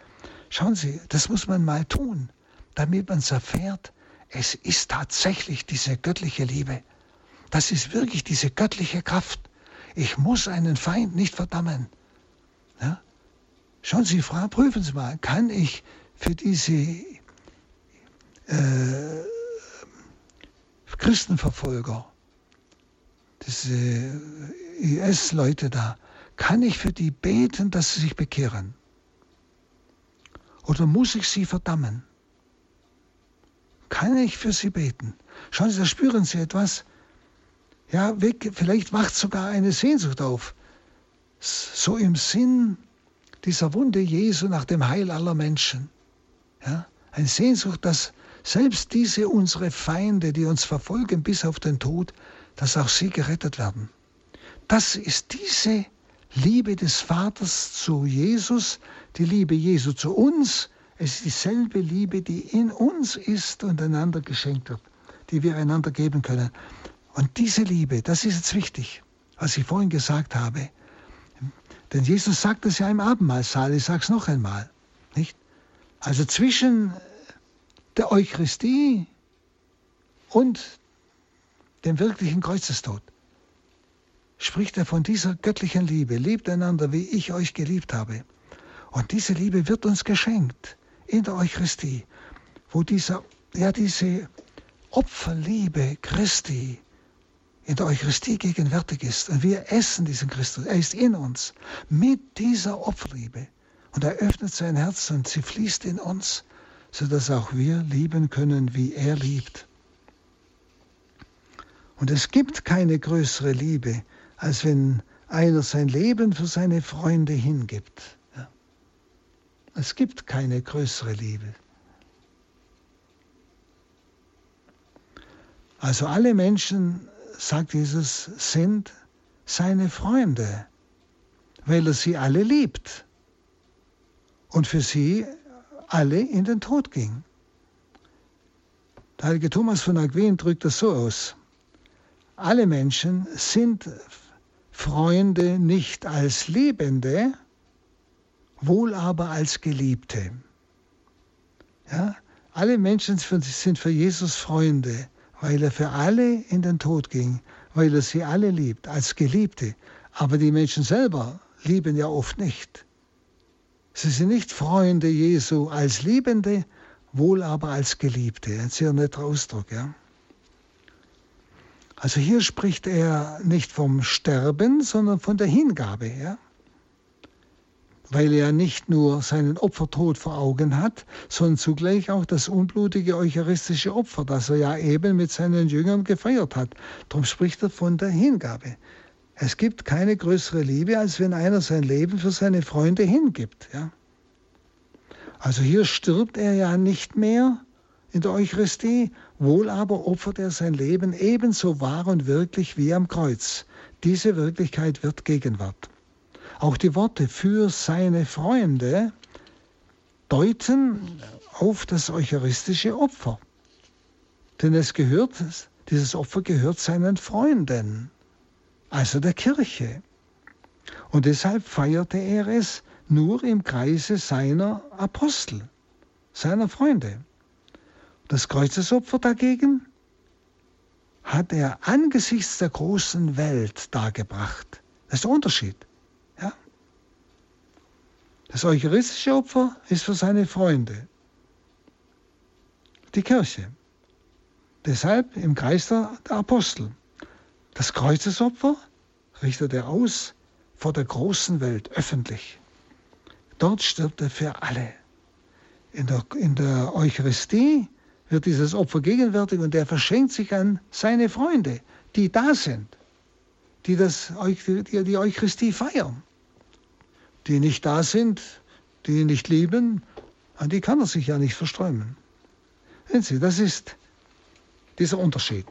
Schauen Sie, das muss man mal tun, damit man es erfährt, es ist tatsächlich diese göttliche Liebe. Das ist wirklich diese göttliche Kraft. Ich muss einen Feind nicht verdammen. Schauen Sie, Frau, prüfen Sie mal, kann ich für diese äh, Christenverfolger, diese IS-Leute da, kann ich für die beten, dass sie sich bekehren? Oder muss ich sie verdammen? Kann ich für sie beten? Schauen Sie, da spüren Sie etwas. Ja, weg, vielleicht wacht sogar eine Sehnsucht auf. So im Sinn dieser Wunde Jesu nach dem Heil aller Menschen. Ja, eine Sehnsucht, dass selbst diese unsere Feinde, die uns verfolgen bis auf den Tod, dass auch sie gerettet werden. Das ist diese Liebe des Vaters zu Jesus, die Liebe Jesu zu uns. Es ist dieselbe Liebe, die in uns ist und einander geschenkt wird, die wir einander geben können. Und diese Liebe, das ist jetzt wichtig, was ich vorhin gesagt habe. Denn Jesus sagt es ja im Abendmahlsaal, ich sage es noch einmal. Nicht? Also zwischen der Eucharistie und dem wirklichen Kreuzestod spricht er von dieser göttlichen Liebe. Liebt einander, wie ich euch geliebt habe. Und diese Liebe wird uns geschenkt in der Eucharistie, wo dieser, ja, diese Opferliebe Christi in der Eucharistie gegenwärtig ist. Und wir essen diesen Christus. Er ist in uns mit dieser Opferliebe. Und er öffnet sein Herz und sie fließt in uns, sodass auch wir lieben können, wie er liebt. Und es gibt keine größere Liebe, als wenn einer sein Leben für seine Freunde hingibt. Ja. Es gibt keine größere Liebe. Also alle Menschen, sagt Jesus, sind seine Freunde, weil er sie alle liebt und für sie alle in den Tod ging. Der heilige Thomas von Aquin drückt das so aus. Alle Menschen sind Freunde nicht als Liebende, wohl aber als Geliebte. Ja? Alle Menschen sind für Jesus Freunde, weil er für alle in den Tod ging, weil er sie alle liebt, als Geliebte. Aber die Menschen selber lieben ja oft nicht. Sie sind nicht Freunde Jesu als Liebende, wohl aber als Geliebte. Ein sehr netter Ausdruck, ja. Also hier spricht er nicht vom Sterben, sondern von der Hingabe, ja? Weil er nicht nur seinen Opfertod vor Augen hat, sondern zugleich auch das unblutige eucharistische Opfer, das er ja eben mit seinen Jüngern gefeiert hat. Darum spricht er von der Hingabe. Es gibt keine größere Liebe, als wenn einer sein Leben für seine Freunde hingibt. Ja? Also hier stirbt er ja nicht mehr, in der Eucharistie, wohl aber opfert er sein Leben ebenso wahr und wirklich wie am Kreuz. Diese Wirklichkeit wird Gegenwart. Auch die Worte für seine Freunde deuten auf das eucharistische Opfer. Denn es gehört, dieses Opfer gehört seinen Freunden, also der Kirche. Und deshalb feierte er es nur im Kreise seiner Apostel, seiner Freunde. Das Kreuzesopfer dagegen hat er angesichts der großen Welt dargebracht. Das ist der Unterschied. Das eucharistische Opfer ist für seine Freunde, die Kirche. Deshalb im Kreis der, der Apostel. Das Kreuzesopfer richtet er aus vor der großen Welt, öffentlich. Dort stirbt er für alle. In der, in der Eucharistie wird dieses Opfer gegenwärtig und er verschenkt sich an seine Freunde, die da sind, die, das, die, die Eucharistie feiern. Die nicht da sind, die ihn nicht lieben, an die kann er sich ja nicht verströmen. Sehen Sie, das ist dieser Unterschied.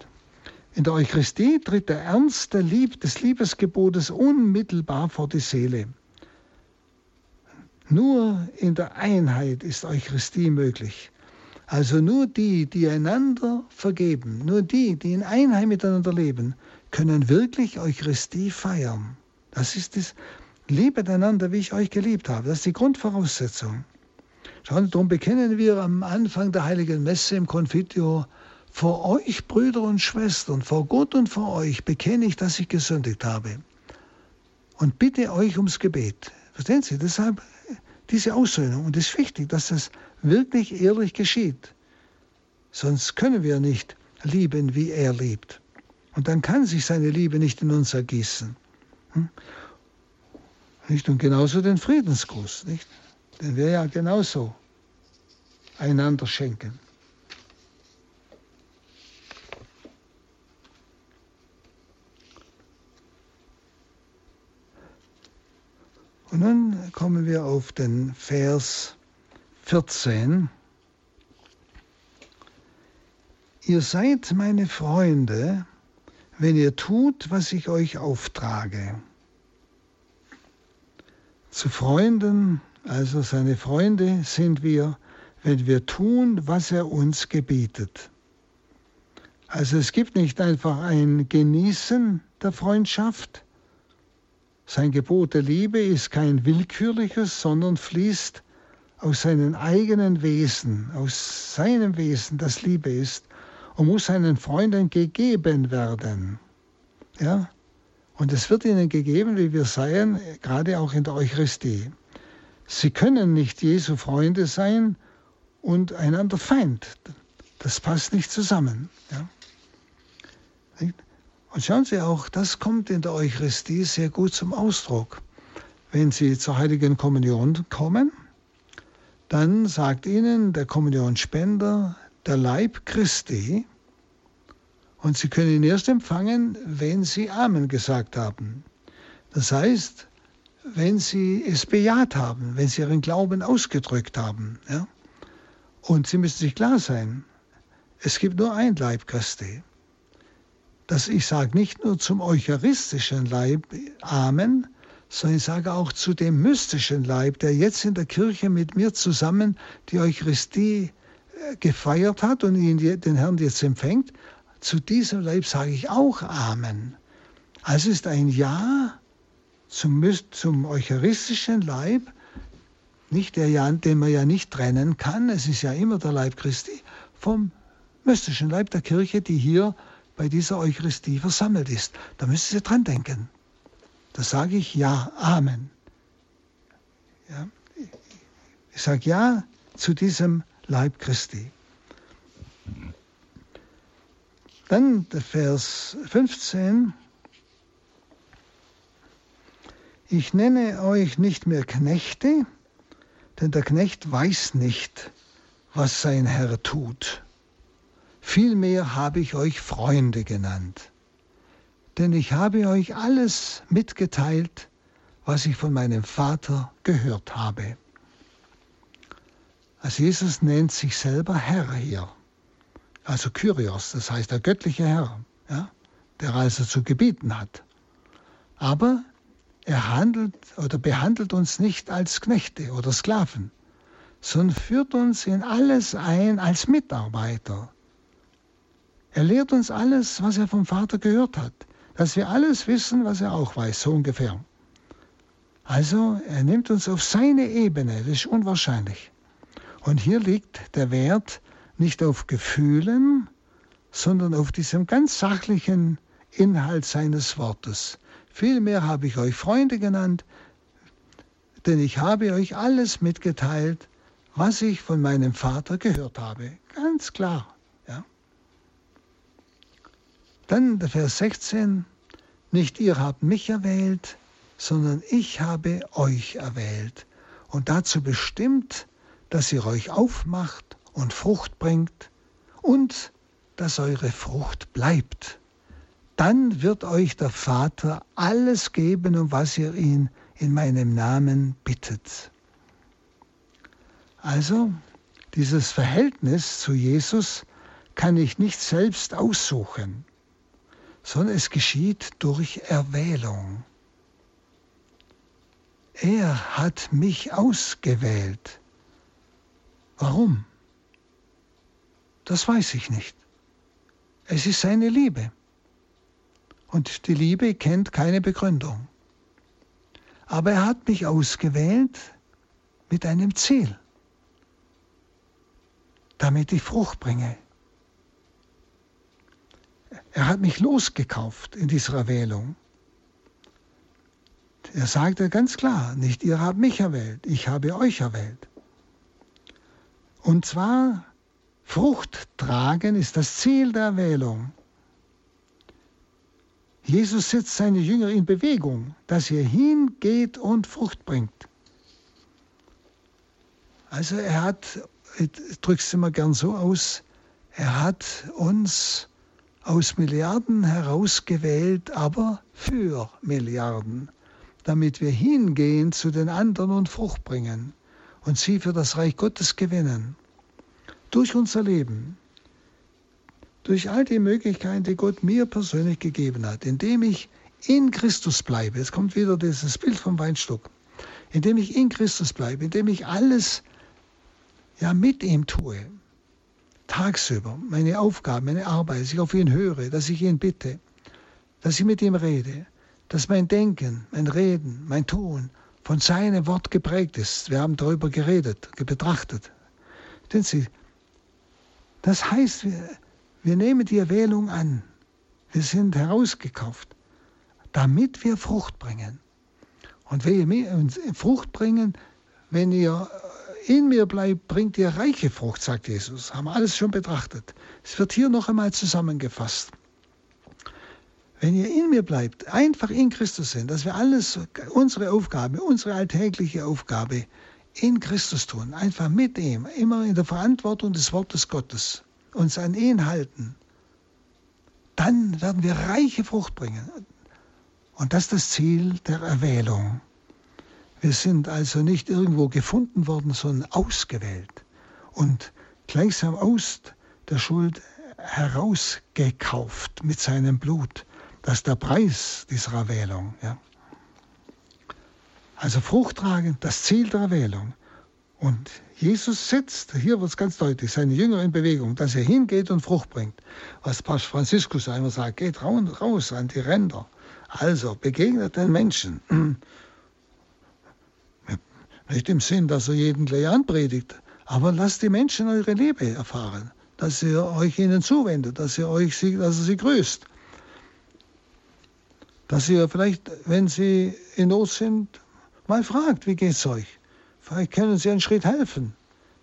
In der Eucharistie tritt der Ernst der Lieb, des Liebesgebotes unmittelbar vor die Seele. Nur in der Einheit ist Eucharistie möglich. Also nur die, die einander vergeben, nur die, die in Einheit miteinander leben, können wirklich Eucharistie feiern. Das ist das, liebet einander, wie ich euch geliebt habe. Das ist die Grundvoraussetzung. Schauen, darum bekennen wir am Anfang der Heiligen Messe im Confitio, vor euch, Brüder und Schwestern, vor Gott und vor euch bekenne ich, dass ich gesündigt habe. Und bitte euch ums Gebet. Verstehen Sie? Deshalb diese Aussöhnung. Und es ist wichtig, dass das wirklich ehrlich geschieht. Sonst können wir nicht lieben, wie er liebt. Und dann kann sich seine Liebe nicht in uns ergießen. Nicht? Und genauso den Friedensgruß, nicht? den wir ja genauso einander schenken. Und nun kommen wir auf den Vers 14. Ihr seid meine Freunde, wenn ihr tut, was ich euch auftrage. Zu Freunden, also seine Freunde, sind wir, wenn wir tun, was er uns gebietet. Also es gibt nicht einfach ein Genießen der Freundschaft, sein Gebot der Liebe ist kein willkürliches, sondern fließt aus seinem eigenen Wesen, aus seinem Wesen, das Liebe ist, und muss seinen Freunden gegeben werden. Ja? Und es wird ihnen gegeben, wie wir seien, gerade auch in der Eucharistie. Sie können nicht Jesu Freunde sein und einander Feind. Das passt nicht zusammen. Ja? Und schauen Sie auch, das kommt in der Eucharistie sehr gut zum Ausdruck. Wenn Sie zur heiligen Kommunion kommen, dann sagt Ihnen der Kommunionspender der Leib Christi und Sie können ihn erst empfangen, wenn Sie Amen gesagt haben. Das heißt, wenn Sie es bejaht haben, wenn Sie Ihren Glauben ausgedrückt haben. Ja? Und Sie müssen sich klar sein, es gibt nur ein Leib Christi dass ich sage nicht nur zum eucharistischen Leib Amen, sondern ich sage auch zu dem mystischen Leib, der jetzt in der Kirche mit mir zusammen die Eucharistie äh, gefeiert hat und ihn, den Herrn jetzt empfängt. Zu diesem Leib sage ich auch Amen. Also ist ein Ja zum, zum eucharistischen Leib, nicht der ja, den man ja nicht trennen kann, es ist ja immer der Leib Christi, vom mystischen Leib der Kirche, die hier bei dieser Eucharistie versammelt ist. Da müssen Sie dran denken. Da sage ich ja, Amen. Ja, ich sage ja zu diesem Leib Christi. Dann der Vers 15. Ich nenne euch nicht mehr Knechte, denn der Knecht weiß nicht, was sein Herr tut. Vielmehr habe ich euch Freunde genannt, denn ich habe euch alles mitgeteilt, was ich von meinem Vater gehört habe. Also Jesus nennt sich selber Herr hier, also Kyrios, das heißt der göttliche Herr, ja, der also zu gebieten hat. Aber er handelt oder behandelt uns nicht als Knechte oder Sklaven, sondern führt uns in alles ein als Mitarbeiter er lehrt uns alles, was er vom Vater gehört hat, dass wir alles wissen, was er auch weiß, so ungefähr. Also er nimmt uns auf seine Ebene, das ist unwahrscheinlich. Und hier liegt der Wert nicht auf Gefühlen, sondern auf diesem ganz sachlichen Inhalt seines Wortes. Vielmehr habe ich euch Freunde genannt, denn ich habe euch alles mitgeteilt, was ich von meinem Vater gehört habe. Ganz klar. Dann der Vers 16, nicht ihr habt mich erwählt, sondern ich habe euch erwählt und dazu bestimmt, dass ihr euch aufmacht und Frucht bringt und dass eure Frucht bleibt. Dann wird euch der Vater alles geben, um was ihr ihn in meinem Namen bittet. Also, dieses Verhältnis zu Jesus kann ich nicht selbst aussuchen, sondern es geschieht durch Erwählung. Er hat mich ausgewählt. Warum? Das weiß ich nicht. Es ist seine Liebe. Und die Liebe kennt keine Begründung. Aber er hat mich ausgewählt mit einem Ziel, damit ich Frucht bringe. Er hat mich losgekauft in dieser Erwählung. Er sagte ganz klar, nicht ihr habt mich erwählt, ich habe euch erwählt. Und zwar Frucht tragen ist das Ziel der Erwählung. Jesus setzt seine Jünger in Bewegung, dass ihr hingeht und Frucht bringt. Also er hat, ich drücke es immer gern so aus, er hat uns aus Milliarden herausgewählt, aber für Milliarden, damit wir hingehen zu den anderen und Frucht bringen und sie für das Reich Gottes gewinnen. Durch unser Leben, durch all die Möglichkeiten, die Gott mir persönlich gegeben hat, indem ich in Christus bleibe. Es kommt wieder dieses Bild vom Weinstock. Indem ich in Christus bleibe, indem ich alles ja mit ihm tue. Tagsüber, meine Aufgaben, meine Arbeit, dass ich auf ihn höre, dass ich ihn bitte, dass ich mit ihm rede, dass mein Denken, mein Reden, mein Tun von seinem Wort geprägt ist. Wir haben darüber geredet, betrachtet. Denn Sie, das heißt, wir, wir nehmen die Erwählung an. Wir sind herausgekauft, damit wir Frucht bringen. Und wenn ihr Frucht bringen, wenn ihr in mir bleibt, bringt ihr reiche Frucht, sagt Jesus. Haben wir alles schon betrachtet. Es wird hier noch einmal zusammengefasst. Wenn ihr in mir bleibt, einfach in Christus sind, dass wir alles, unsere Aufgabe, unsere alltägliche Aufgabe in Christus tun, einfach mit ihm, immer in der Verantwortung des Wortes Gottes uns an ihn halten, dann werden wir reiche Frucht bringen. Und das ist das Ziel der Erwählung. Wir sind also nicht irgendwo gefunden worden, sondern ausgewählt und gleichsam aus der Schuld herausgekauft mit seinem Blut. Das ist der Preis dieser Erwählung. Ja. Also Frucht tragen, das Ziel der Erwählung. Und Jesus setzt, hier wird es ganz deutlich, seine Jünger in Bewegung, dass er hingeht und Frucht bringt. Was Papst Franziskus einmal sagt, geht raus an die Ränder. Also begegnet den Menschen. Nicht im Sinn, dass er jeden gleich anpredigt, aber lasst die Menschen eure Liebe erfahren, dass ihr euch ihnen zuwendet, dass ihr euch sie, dass ihr sie grüßt. Dass ihr vielleicht, wenn sie in Not sind, mal fragt, wie geht's euch? Vielleicht können Sie einen Schritt helfen.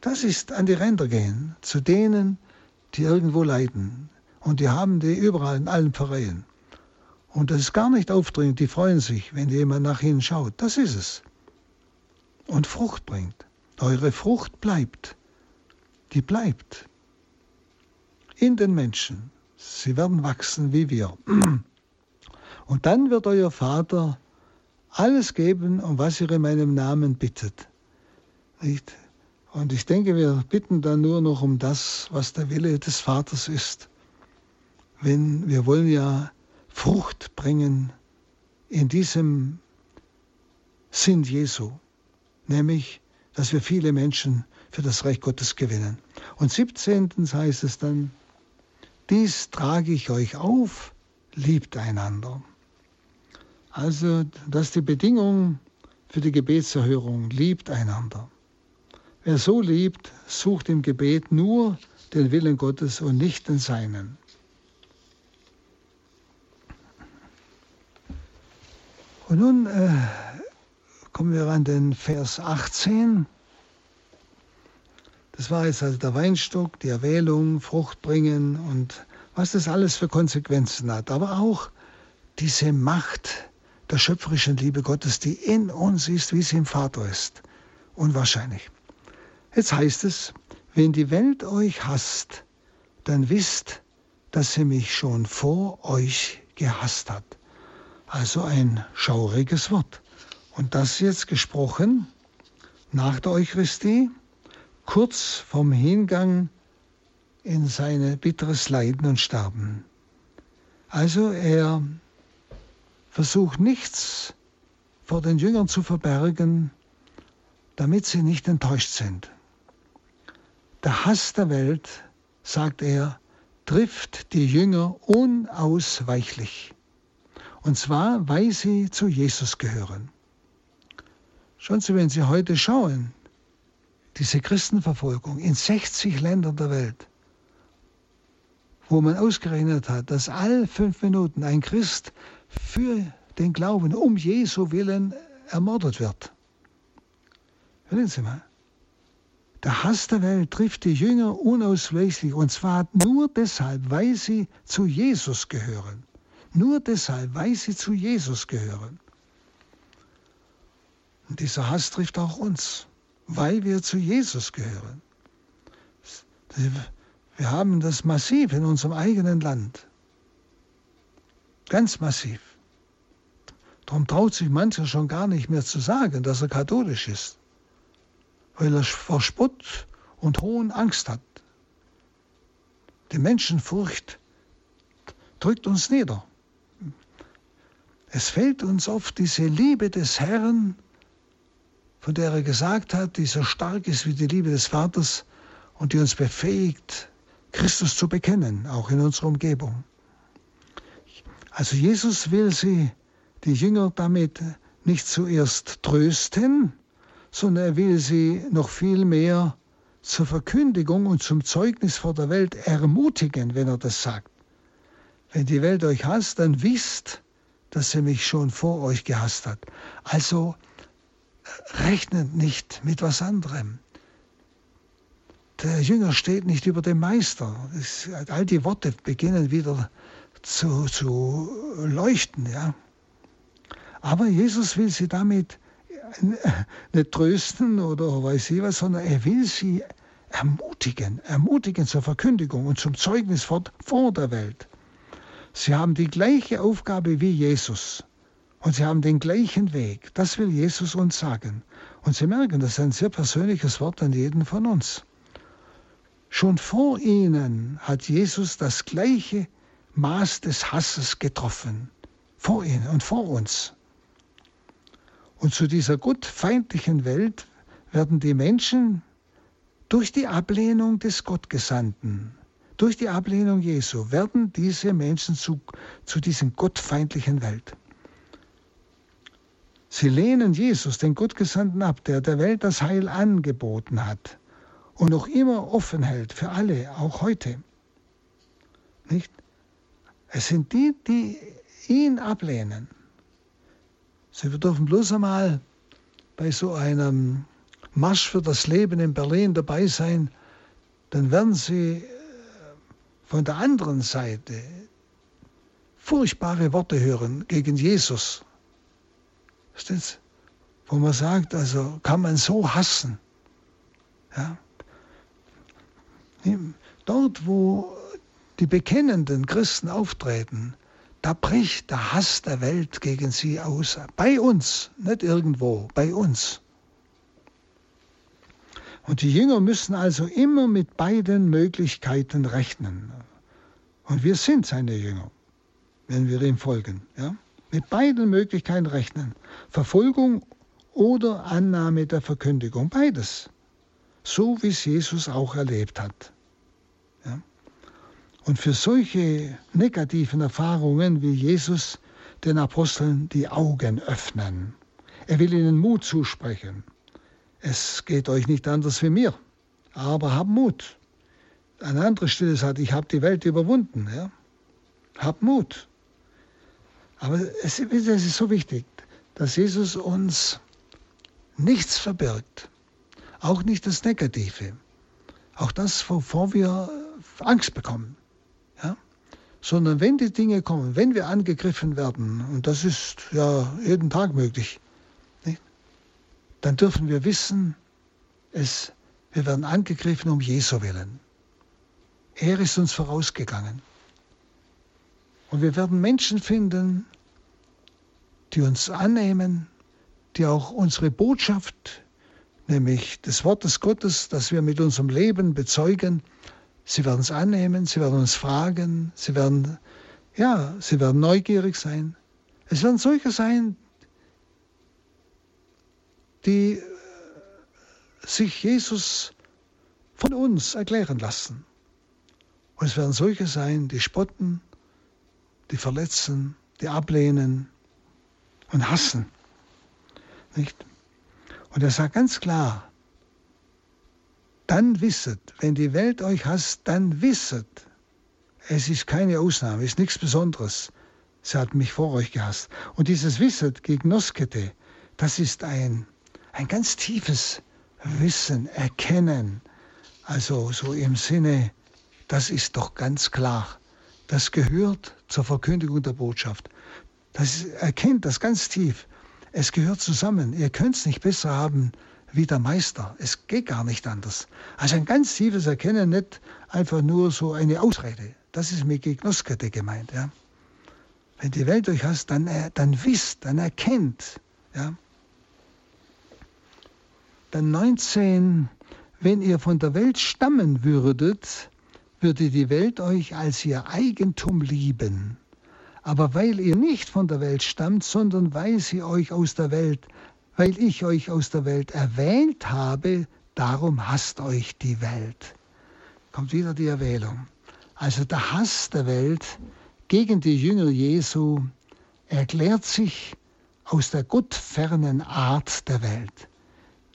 Das ist an die Ränder gehen, zu denen, die irgendwo leiden. Und die haben die überall in allen Pfarreien. Und das ist gar nicht aufdringend, die freuen sich, wenn jemand nach ihnen schaut. Das ist es. Und Frucht bringt. Eure Frucht bleibt. Die bleibt. In den Menschen. Sie werden wachsen wie wir. Und dann wird euer Vater alles geben, um was ihr in meinem Namen bittet. Nicht? Und ich denke, wir bitten dann nur noch um das, was der Wille des Vaters ist. Wenn wir wollen ja Frucht bringen in diesem Sinn Jesu, nämlich, dass wir viele Menschen für das Reich Gottes gewinnen. Und 17. heißt es dann, dies trage ich euch auf, liebt einander. Also, das ist die Bedingung für die Gebetserhörung, liebt einander. Wer so liebt, sucht im Gebet nur den Willen Gottes und nicht den seinen. Und nun äh, kommen wir an den Vers 18. Das war jetzt also der Weinstock, die Erwählung, Frucht bringen und was das alles für Konsequenzen hat. Aber auch diese Macht der schöpferischen Liebe Gottes, die in uns ist, wie sie im Vater ist. Unwahrscheinlich. Jetzt heißt es, wenn die Welt euch hasst, dann wisst, dass sie mich schon vor euch gehasst hat. Also ein schauriges Wort. Und das jetzt gesprochen nach der Eucharistie, kurz vom Hingang in sein bitteres Leiden und Sterben. Also er versucht nichts vor den Jüngern zu verbergen, damit sie nicht enttäuscht sind. Der Hass der Welt, sagt er, trifft die Jünger unausweichlich. Und zwar, weil sie zu Jesus gehören. Schauen Sie, wenn Sie heute schauen, diese Christenverfolgung in 60 Ländern der Welt, wo man ausgerechnet hat, dass all fünf Minuten ein Christ für den Glauben um Jesu willen ermordet wird. Hören Sie mal. Der Hass der Welt trifft die Jünger unausweichlich und zwar nur deshalb, weil sie zu Jesus gehören. Nur deshalb, weil sie zu Jesus gehören. Und dieser Hass trifft auch uns, weil wir zu Jesus gehören. Wir haben das massiv in unserem eigenen Land. Ganz massiv. Darum traut sich mancher schon gar nicht mehr zu sagen, dass er katholisch ist weil er vor Spott und Hohn Angst hat. Die Menschenfurcht drückt uns nieder. Es fehlt uns oft diese Liebe des Herrn, von der er gesagt hat, die so stark ist wie die Liebe des Vaters und die uns befähigt, Christus zu bekennen, auch in unserer Umgebung. Also Jesus will sie, die Jünger, damit nicht zuerst trösten, sondern er will sie noch viel mehr zur Verkündigung und zum Zeugnis vor der Welt ermutigen, wenn er das sagt. Wenn die Welt euch hasst, dann wisst, dass sie mich schon vor euch gehasst hat. Also rechnet nicht mit was anderem. Der Jünger steht nicht über dem Meister. All die Worte beginnen wieder zu, zu leuchten. Ja. Aber Jesus will sie damit nicht trösten oder weiß ich was, sondern er will sie ermutigen, ermutigen zur Verkündigung und zum Zeugnis vor, vor der Welt. Sie haben die gleiche Aufgabe wie Jesus und sie haben den gleichen Weg. Das will Jesus uns sagen. Und Sie merken, das ist ein sehr persönliches Wort an jeden von uns. Schon vor ihnen hat Jesus das gleiche Maß des Hasses getroffen. Vor ihnen und vor uns. Und zu dieser gottfeindlichen Welt werden die Menschen durch die Ablehnung des Gottgesandten, durch die Ablehnung Jesu, werden diese Menschen zu, zu diesen gottfeindlichen Welt. Sie lehnen Jesus, den Gottgesandten, ab, der der Welt das Heil angeboten hat und noch immer offen hält für alle, auch heute. Nicht? Es sind die, die ihn ablehnen. Sie dürfen bloß einmal bei so einem Marsch für das Leben in Berlin dabei sein, dann werden Sie äh, von der anderen Seite furchtbare Worte hören gegen Jesus. Versteht's? Wo man sagt, also kann man so hassen. Ja? Dort, wo die bekennenden Christen auftreten, da bricht der Hass der Welt gegen sie aus. Bei uns, nicht irgendwo, bei uns. Und die Jünger müssen also immer mit beiden Möglichkeiten rechnen. Und wir sind seine Jünger, wenn wir ihm folgen. Ja? Mit beiden Möglichkeiten rechnen. Verfolgung oder Annahme der Verkündigung. Beides. So wie es Jesus auch erlebt hat. Und für solche negativen Erfahrungen will Jesus den Aposteln die Augen öffnen. Er will ihnen Mut zusprechen. Es geht euch nicht anders wie mir, aber habt Mut. An anderer Stelle sagt, ich habe die Welt überwunden. Ja? Habt Mut. Aber es, es ist so wichtig, dass Jesus uns nichts verbirgt, auch nicht das Negative, auch das, wovor wir Angst bekommen sondern wenn die Dinge kommen, wenn wir angegriffen werden, und das ist ja jeden Tag möglich, nicht? dann dürfen wir wissen, es, wir werden angegriffen um Jesu willen. Er ist uns vorausgegangen. Und wir werden Menschen finden, die uns annehmen, die auch unsere Botschaft, nämlich des Wortes Gottes, das wir mit unserem Leben bezeugen, Sie werden es annehmen, sie werden uns fragen, sie werden, ja, sie werden neugierig sein. Es werden solche sein, die äh, sich Jesus von uns erklären lassen. Und es werden solche sein, die spotten, die verletzen, die ablehnen und hassen. Nicht? Und er sagt ganz klar, dann wisset, wenn die Welt euch hasst, dann wisset, es ist keine Ausnahme, es ist nichts Besonderes. Sie hat mich vor euch gehasst. Und dieses Wisset gegen Noskete, das ist ein, ein ganz tiefes Wissen, Erkennen. Also so im Sinne, das ist doch ganz klar. Das gehört zur Verkündigung der Botschaft. Das erkennt das ganz tief. Es gehört zusammen. Ihr könnt es nicht besser haben wie der Meister. Es geht gar nicht anders. Also ein ganz tiefes Erkennen, nicht einfach nur so eine Ausrede. Das ist mit Gegnoskete gemeint. Ja. Wenn die Welt euch hasst, dann, äh, dann wisst, dann erkennt. Ja. Dann 19, wenn ihr von der Welt stammen würdet, würde die Welt euch als ihr Eigentum lieben. Aber weil ihr nicht von der Welt stammt, sondern weil sie euch aus der Welt weil ich euch aus der Welt erwählt habe, darum hasst euch die Welt. Kommt wieder die Erwählung. Also der Hass der Welt gegen die Jünger Jesu erklärt sich aus der gottfernen Art der Welt.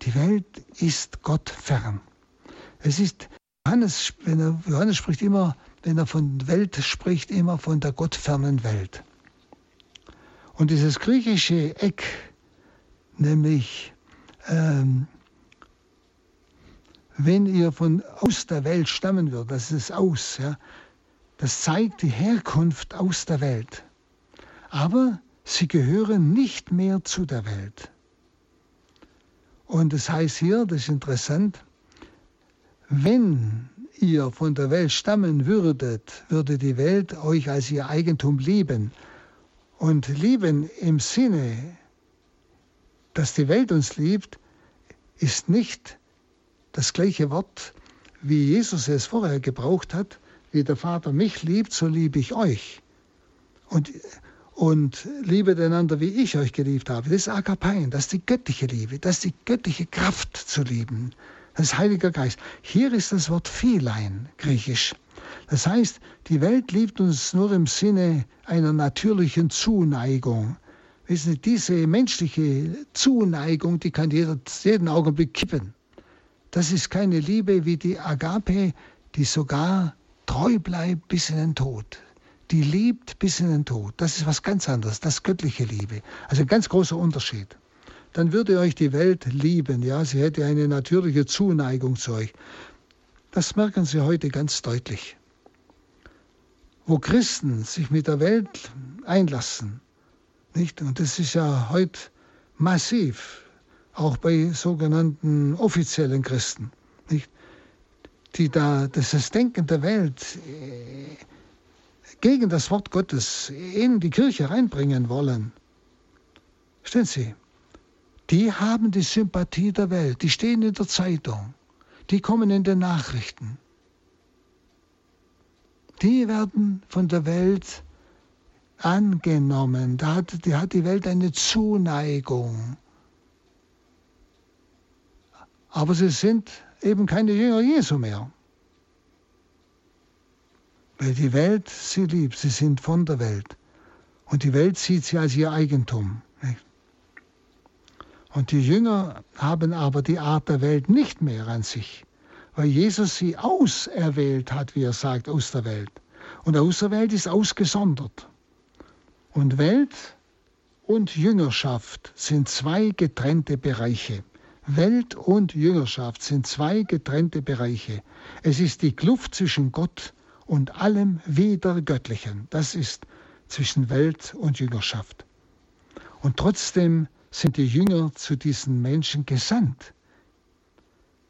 Die Welt ist gottfern. Es ist, Johannes, wenn er, Johannes spricht immer, wenn er von Welt spricht, immer von der gottfernen Welt. Und dieses griechische Eck, nämlich ähm, wenn ihr von aus der Welt stammen würdet, das ist aus, ja, das zeigt die Herkunft aus der Welt. Aber sie gehören nicht mehr zu der Welt. Und das heißt hier, das ist interessant, wenn ihr von der Welt stammen würdet, würde die Welt euch als ihr Eigentum lieben. Und lieben im Sinne dass die Welt uns liebt, ist nicht das gleiche Wort, wie Jesus es vorher gebraucht hat. Wie der Vater mich liebt, so liebe ich euch. Und, und liebe einander, wie ich euch geliebt habe. Das ist Agapein, das ist die göttliche Liebe, das ist die göttliche Kraft zu lieben. Das ist Heiliger Geist. Hier ist das Wort Philein, griechisch. Das heißt, die Welt liebt uns nur im Sinne einer natürlichen Zuneigung. Wissen Sie, diese menschliche Zuneigung, die kann jeder, jeden Augenblick kippen. Das ist keine Liebe wie die Agape, die sogar treu bleibt bis in den Tod. Die liebt bis in den Tod. Das ist was ganz anderes, das göttliche Liebe. Also ein ganz großer Unterschied. Dann würde euch die Welt lieben, ja, sie hätte eine natürliche Zuneigung zu euch. Das merken Sie heute ganz deutlich. Wo Christen sich mit der Welt einlassen, nicht? Und das ist ja heute massiv, auch bei sogenannten offiziellen Christen, nicht? die da das Denken der Welt äh, gegen das Wort Gottes in die Kirche reinbringen wollen. Stellen Sie, die haben die Sympathie der Welt, die stehen in der Zeitung, die kommen in den Nachrichten. Die werden von der Welt angenommen. Da hat, die hat die Welt eine Zuneigung. Aber sie sind eben keine Jünger Jesu mehr. Weil die Welt sie liebt, sie sind von der Welt. Und die Welt sieht sie als ihr Eigentum. Und die Jünger haben aber die Art der Welt nicht mehr an sich, weil Jesus sie auserwählt hat, wie er sagt, aus der Welt. Und aus der Welt ist ausgesondert. Und Welt und Jüngerschaft sind zwei getrennte Bereiche. Welt und Jüngerschaft sind zwei getrennte Bereiche. Es ist die Kluft zwischen Gott und allem Wiedergöttlichen. Das ist zwischen Welt und Jüngerschaft. Und trotzdem sind die Jünger zu diesen Menschen gesandt,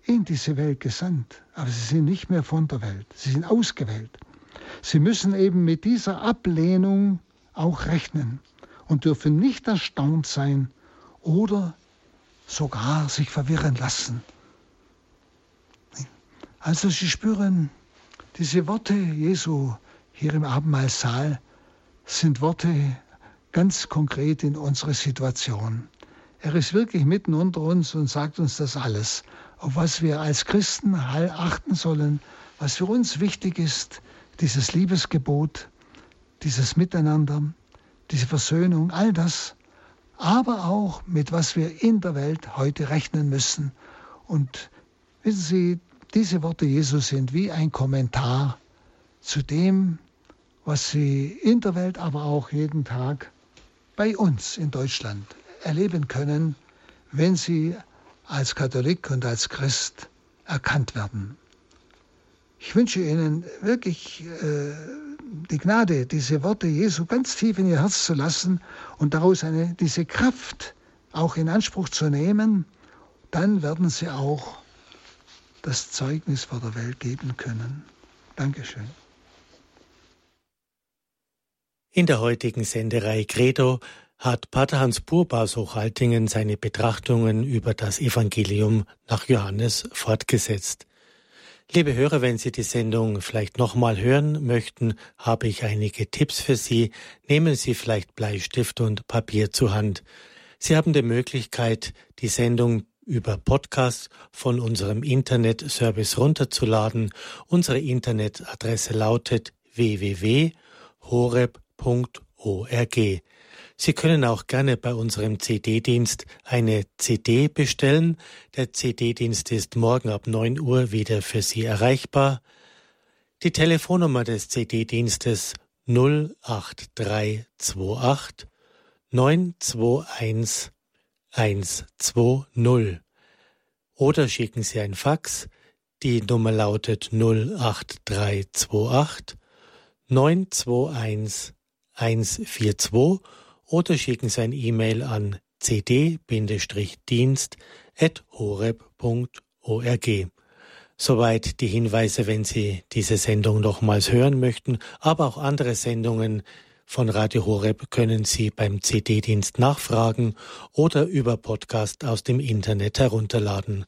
in diese Welt gesandt. Aber sie sind nicht mehr von der Welt, sie sind ausgewählt. Sie müssen eben mit dieser Ablehnung auch rechnen und dürfen nicht erstaunt sein oder sogar sich verwirren lassen. Also sie spüren, diese Worte Jesu hier im Abendmahlsaal sind Worte ganz konkret in unsere Situation. Er ist wirklich mitten unter uns und sagt uns das alles, auf was wir als Christen achten sollen, was für uns wichtig ist, dieses Liebesgebot, dieses Miteinander, diese Versöhnung, all das, aber auch mit was wir in der Welt heute rechnen müssen. Und wissen Sie, diese Worte Jesus sind wie ein Kommentar zu dem, was Sie in der Welt, aber auch jeden Tag bei uns in Deutschland erleben können, wenn Sie als Katholik und als Christ erkannt werden. Ich wünsche Ihnen wirklich äh, die Gnade, diese Worte Jesu ganz tief in Ihr Herz zu lassen und daraus eine, diese Kraft auch in Anspruch zu nehmen, dann werden Sie auch das Zeugnis vor der Welt geben können. Dankeschön. In der heutigen Senderei Credo hat Pater Hans Burbaus Hochaltingen seine Betrachtungen über das Evangelium nach Johannes fortgesetzt. Liebe Hörer, wenn Sie die Sendung vielleicht nochmal hören möchten, habe ich einige Tipps für Sie. Nehmen Sie vielleicht Bleistift und Papier zur Hand. Sie haben die Möglichkeit, die Sendung über Podcast von unserem Internet-Service runterzuladen. Unsere Internetadresse lautet www.horeb.org. Sie können auch gerne bei unserem CD-Dienst eine CD bestellen. Der CD-Dienst ist morgen ab 9 Uhr wieder für Sie erreichbar. Die Telefonnummer des CD-Dienstes 08328 921 120 oder schicken Sie ein Fax. Die Nummer lautet 08328 921 142 oder schicken Sie ein E-Mail an cd-dienst.horeb.org. Soweit die Hinweise, wenn Sie diese Sendung nochmals hören möchten, aber auch andere Sendungen von Radio Horeb können Sie beim CD-Dienst nachfragen oder über Podcast aus dem Internet herunterladen.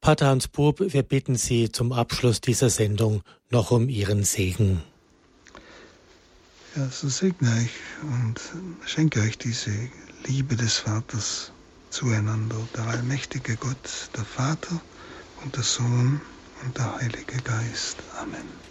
Pater Hans Bub, wir bitten Sie zum Abschluss dieser Sendung noch um Ihren Segen. Ja, so segne ich und schenke euch diese Liebe des Vaters zueinander, der allmächtige Gott, der Vater und der Sohn und der Heilige Geist. Amen.